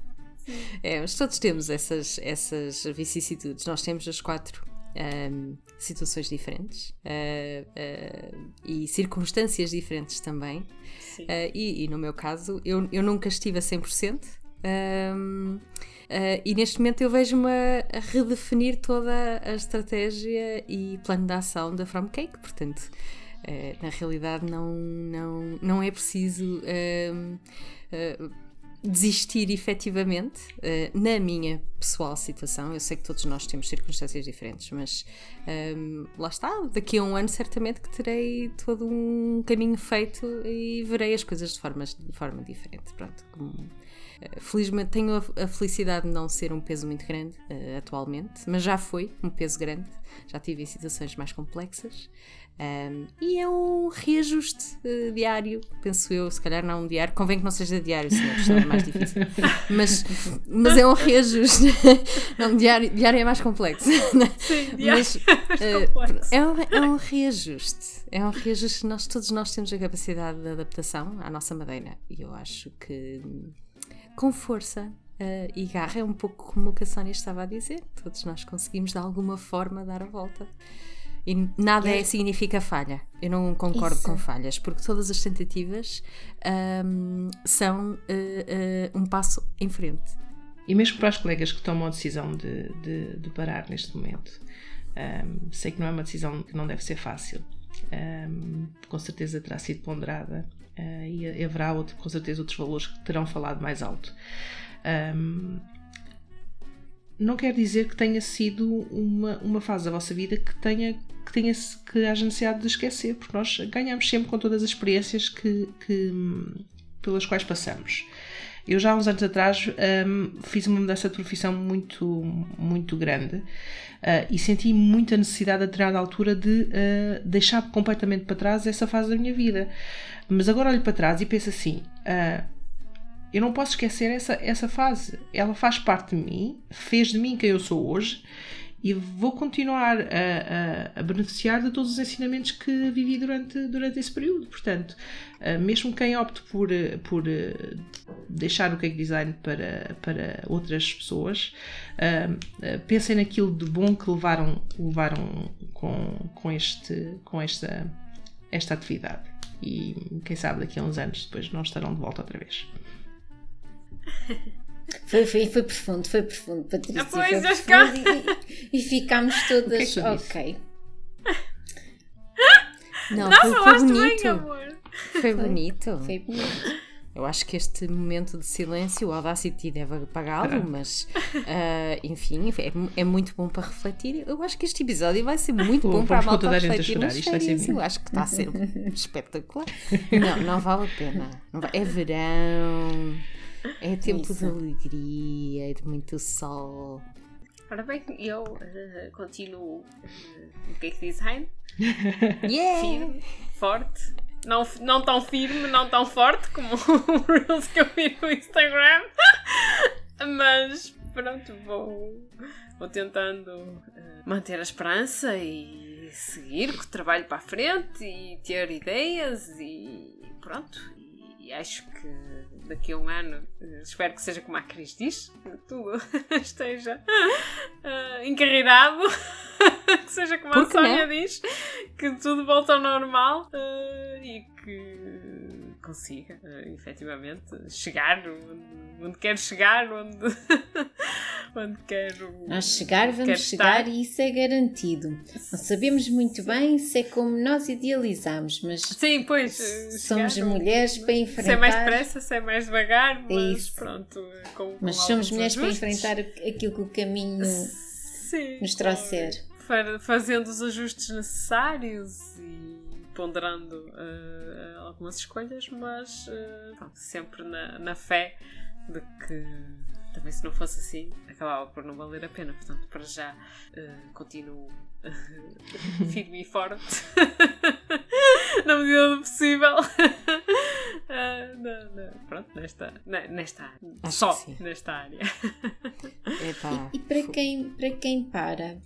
[laughs] [laughs] É, mas todos temos essas, essas vicissitudes. Nós temos as quatro um, situações diferentes uh, uh, e circunstâncias diferentes também. Uh, e, e, no meu caso, eu, eu nunca estive a 100%. Um, e neste momento eu vejo-me a, a, redefinir toda a estratégia e plano de ação da From Cake, portanto, na realidade não, não, não é preciso desistir efetivamente, uh, na minha pessoal situação, eu sei que todos nós temos circunstâncias diferentes, mas um, ehm, lá está, daqui a um ano certamente que terei todo um caminho feito e verei as coisas de, formas, de forma diferente. Pronto, como, felizmente tenho a, a, felicidade de não ser um peso muito grande uh, atualmente, mas já foi um peso grande, já tive situações mais complexas. Um, e é um reajuste uh, diário, penso eu, se calhar não um diário, convém que não seja diário, senão é mais difícil. [laughs] Mas, mas é um reajuste. [laughs] não, diário, diário é mais complexo. Sim, [laughs] diário mas, é, complexo. É, um, é um reajuste. É um reajuste. Nós, todos nós temos a capacidade de adaptação à nossa madeira. E eu acho que com força uh, e garra é um pouco como o que a Sónia estava a dizer. Todos nós conseguimos de alguma forma dar a volta. E nada é, significa falha. Eu não concordo Isso. com falhas, porque todas as tentativas um, são uh, uh, um passo em frente. E mesmo para os colegas que tomam a decisão de, de, de parar neste momento, um, sei que não é uma decisão que não deve ser fácil. Um, com certeza terá sido ponderada uh, e haverá outro, com certeza outros valores que terão falado mais alto. Um, não quer dizer que tenha sido uma, uma fase da vossa vida que tenha que tenha que haja necessidade de esquecer, porque nós ganhamos sempre com todas as experiências que, que pelas quais passamos. Eu já há uns anos atrás um, fiz uma mudança de profissão muito, muito grande uh, e senti muita necessidade a determinada altura de uh, deixar completamente para trás essa fase da minha vida. Mas agora olho para trás e penso assim: uh, eu não posso esquecer essa, essa fase. Ela faz parte de mim, fez de mim quem eu sou hoje e vou continuar a, a, a, beneficiar de todos os ensinamentos que vivi durante, durante esse período. Portanto, uh, mesmo quem opte por, por uh, deixar o cake design para, para outras pessoas, pensem naquilo de bom que levaram, levaram com, com, este, com esta, esta atividade. E quem sabe daqui a uns anos depois não estarão de volta outra vez. Foi, foi, foi profundo, foi profundo, Patrícia. Ah, pois, foi profundo e, e, ficámos todas. Que é que ok. [laughs] Não, Não foi, foi bonito. Bem, amor. Foi bonito. Foi bonito. Eu acho que este momento de silêncio, o Audacity deve apagá-lo, mas uh, enfim, é, é, muito bom para refletir. Eu acho que este episódio vai ser muito bom para a malta toda a refletir gente a chorar. Isto vai ser Eu acho que está a ser [laughs] espetacular. Não, não vale a pena. Vai, é verão. É tempo Isso. de alegria, de muito sol. Ora bem, eu uh, continuo uh, no cake design. Yeah! Forte. Não, não tão firme, não tão forte como [laughs] o Reels que eu vi no Instagram. [laughs] Mas pronto, vou, vou tentando uh, manter a esperança e seguir com o trabalho para a frente e ter ideias e pronto. E acho que daqui a um ano, eh, espero que seja como a Cris diz, que tudo [laughs] esteja uh, encarreirado, [laughs] que seja como a Sónia diz, que tudo volta ao normal uh, e que consiga, uh, efetivamente, chegar onde, onde quero chegar, onde, [laughs] onde quero. Nós chegar, vamos chegar estar. e isso é garantido. Não sabemos muito bem se é como nós idealizamos, mas. Sim, pois. Somos chegar, mulheres para enfrentar. Se é mais depressa, se é mais devagar, mas isso. pronto. Com, mas com somos mulheres ajustes. para enfrentar aquilo que o caminho Sim, nos trouxer. Fazendo os ajustes necessários e ponderando uh, algumas escolhas, mas uh, sempre na, na fé de que também se não fosse assim acabava por não valer a pena. Portanto, para já uh, continuo [laughs] firme e forte [laughs] [laughs] na medida do possível. Uh, pronto, nesta, nesta área. Acho Só nesta área. E, e, para, quem, para quem para,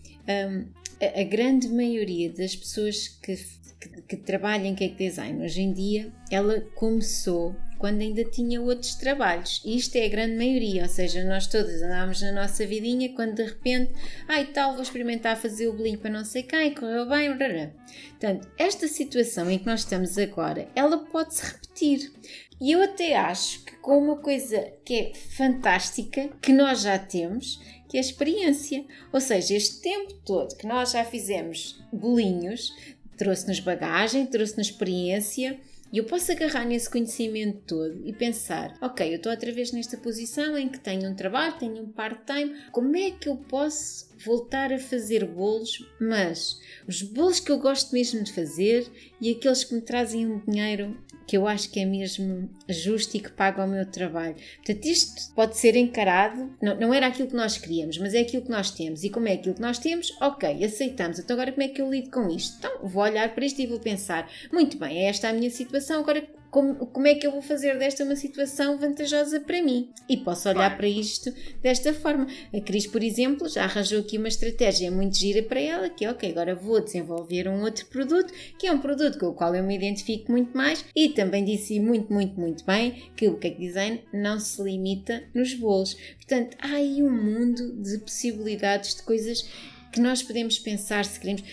um, a, grande maioria das pessoas que, que, que trabalham em cake design hoje em dia, ela começou quando ainda tinha outros trabalhos. E isto é a grande maioria, ou seja, nós todas andávamos na nossa vidinha quando de repente, ai ah, tal, vou experimentar fazer o bolinho para não sei quem, correu bem, rará. Portanto, esta situação em que nós estamos agora, ela pode se repetir. E eu até acho que com uma coisa que é fantástica, que nós já temos, que a experiência. Ou seja, este tempo todo que nós já fizemos bolinhos, trouxe-nos bagagem, trouxe-nos experiência e eu posso agarrar nesse conhecimento todo e pensar: ok, eu estou outra vez nesta posição em que tenho um trabalho, tenho um part-time, como é que eu posso voltar a fazer bolos, mas os bolos que eu gosto mesmo de fazer e aqueles que me trazem um dinheiro que eu acho que é mesmo justo e que paga o meu trabalho. Portanto, isto pode ser encarado, não, não era aquilo que nós queríamos, mas é aquilo que nós temos. E como é aquilo que nós temos, ok, aceitamos. Então agora como é que eu lido com isto? Então vou olhar para isto e vou pensar, muito bem, é esta a minha situação, agora como, como é que eu vou fazer desta uma situação vantajosa para mim? E posso olhar claro. para isto desta forma. A Cris, por exemplo, já arranjou aqui uma estratégia muito gira para ela, que é ok, agora vou desenvolver um outro produto, que é um produto com o qual eu me identifico muito mais e também disse muito, muito, muito bem que o cake design não se limita nos bolos. Portanto, há aí um mundo de possibilidades de coisas que nós podemos pensar se queremos.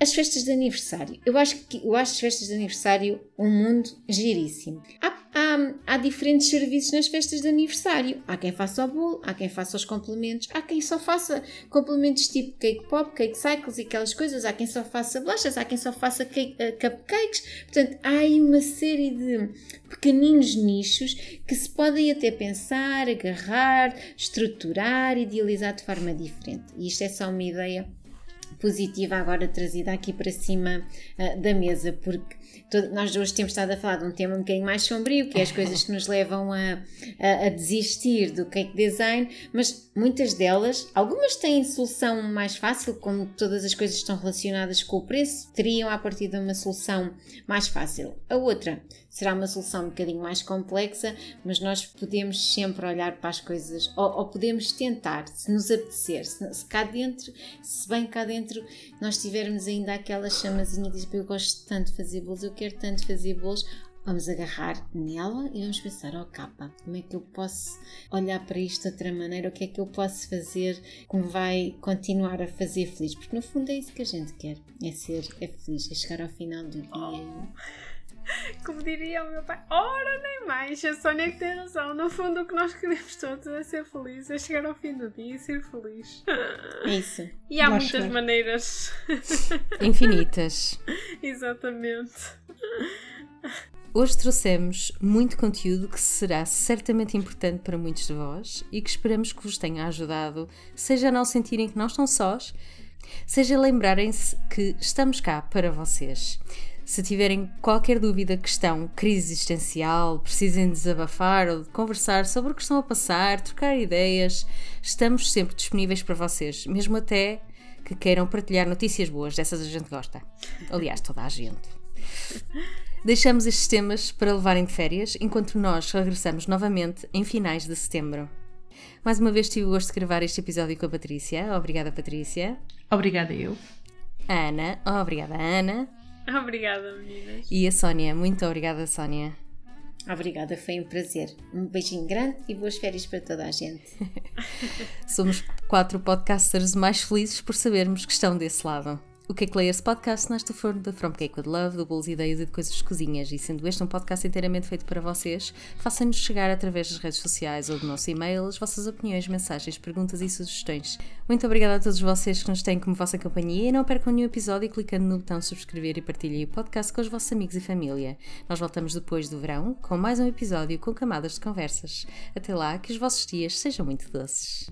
As festas de aniversário. Eu acho que eu acho as festas de aniversário um mundo giríssimo. Há, há, há diferentes serviços nas festas de aniversário. Há quem faça o bolo, há quem faça os complementos, há quem só faça complementos tipo cake pop, cake cycles e aquelas coisas, há quem só faça bolachas, há quem só faça cake, uh, cupcakes. Portanto, há aí uma série de pequeninos nichos que se podem até pensar, agarrar, estruturar, idealizar de forma diferente. E isto é só uma ideia positiva agora trazida aqui para cima uh, da mesa, porque todo, nós hoje temos estado a falar de um tema um bocadinho mais sombrio, que é as coisas que nos levam a, a, a desistir do cake design, mas muitas delas, algumas têm solução mais fácil, como todas as coisas estão relacionadas com o preço, teriam a partir de uma solução mais fácil. A outra será uma solução um bocadinho mais complexa, mas nós podemos sempre olhar para as coisas, ou, ou podemos tentar, se nos apetecer, se, se, cá dentro, se bem cá dentro nós tivermos ainda aquela chamazinha de eu gosto tanto de fazer bolos, eu quero tanto fazer bolos, vamos agarrar nela e vamos pensar, oh capa, como é que eu posso olhar para isto de outra maneira? O que é que eu posso fazer que me vai continuar a fazer feliz? Porque no fundo é isso que a gente quer, é ser é feliz, é chegar ao final do dia. Oh. Como diria o meu pai, ora nem mais, a Sónia que tem razão. No fundo, o que nós queremos todos é ser felizes, é chegar ao fim do dia e ser feliz. É isso. E há muitas maneiras. Infinitas. [laughs] Exatamente. Hoje trouxemos muito conteúdo que será certamente importante para muitos de vós e que esperamos que vos tenha ajudado, seja a não sentirem que não estão sós, seja lembrarem-se que estamos cá para vocês. Se tiverem qualquer dúvida, questão, crise existencial, precisem desabafar ou de conversar sobre o que estão a passar, trocar ideias, estamos sempre disponíveis para vocês, mesmo até que queiram partilhar notícias boas, dessas a gente gosta. Aliás, toda a gente. Deixamos estes temas para levarem de férias, enquanto nós regressamos novamente em finais de setembro. Mais uma vez tive o gosto de gravar este episódio com a Patrícia. Obrigada, Patrícia. Obrigada, eu. Ana. Obrigada, Ana. [laughs] Obrigada, meninas. E a Sónia, muito obrigada, Sónia. Obrigada, foi um prazer. Um beijinho grande e boas férias para toda a gente. [laughs] Somos quatro podcasters mais felizes por sabermos que estão desse lado. O Cake Layers Podcast nasce do forno da From Cake with Love, do Bolos Ideias e de Coisas de Cozinhas, e sendo este um podcast inteiramente feito para vocês, façam-nos chegar através das redes sociais ou do nosso e-mail as vossas opiniões, mensagens, perguntas e sugestões. Muito obrigada a todos vocês que nos têm como vossa companhia e não percam nenhum episódio clicando no botão subscrever e partilhem o podcast com os vossos amigos e família. Nós voltamos depois do verão com mais um episódio com camadas de conversas. Até lá, que os vossos dias sejam muito doces.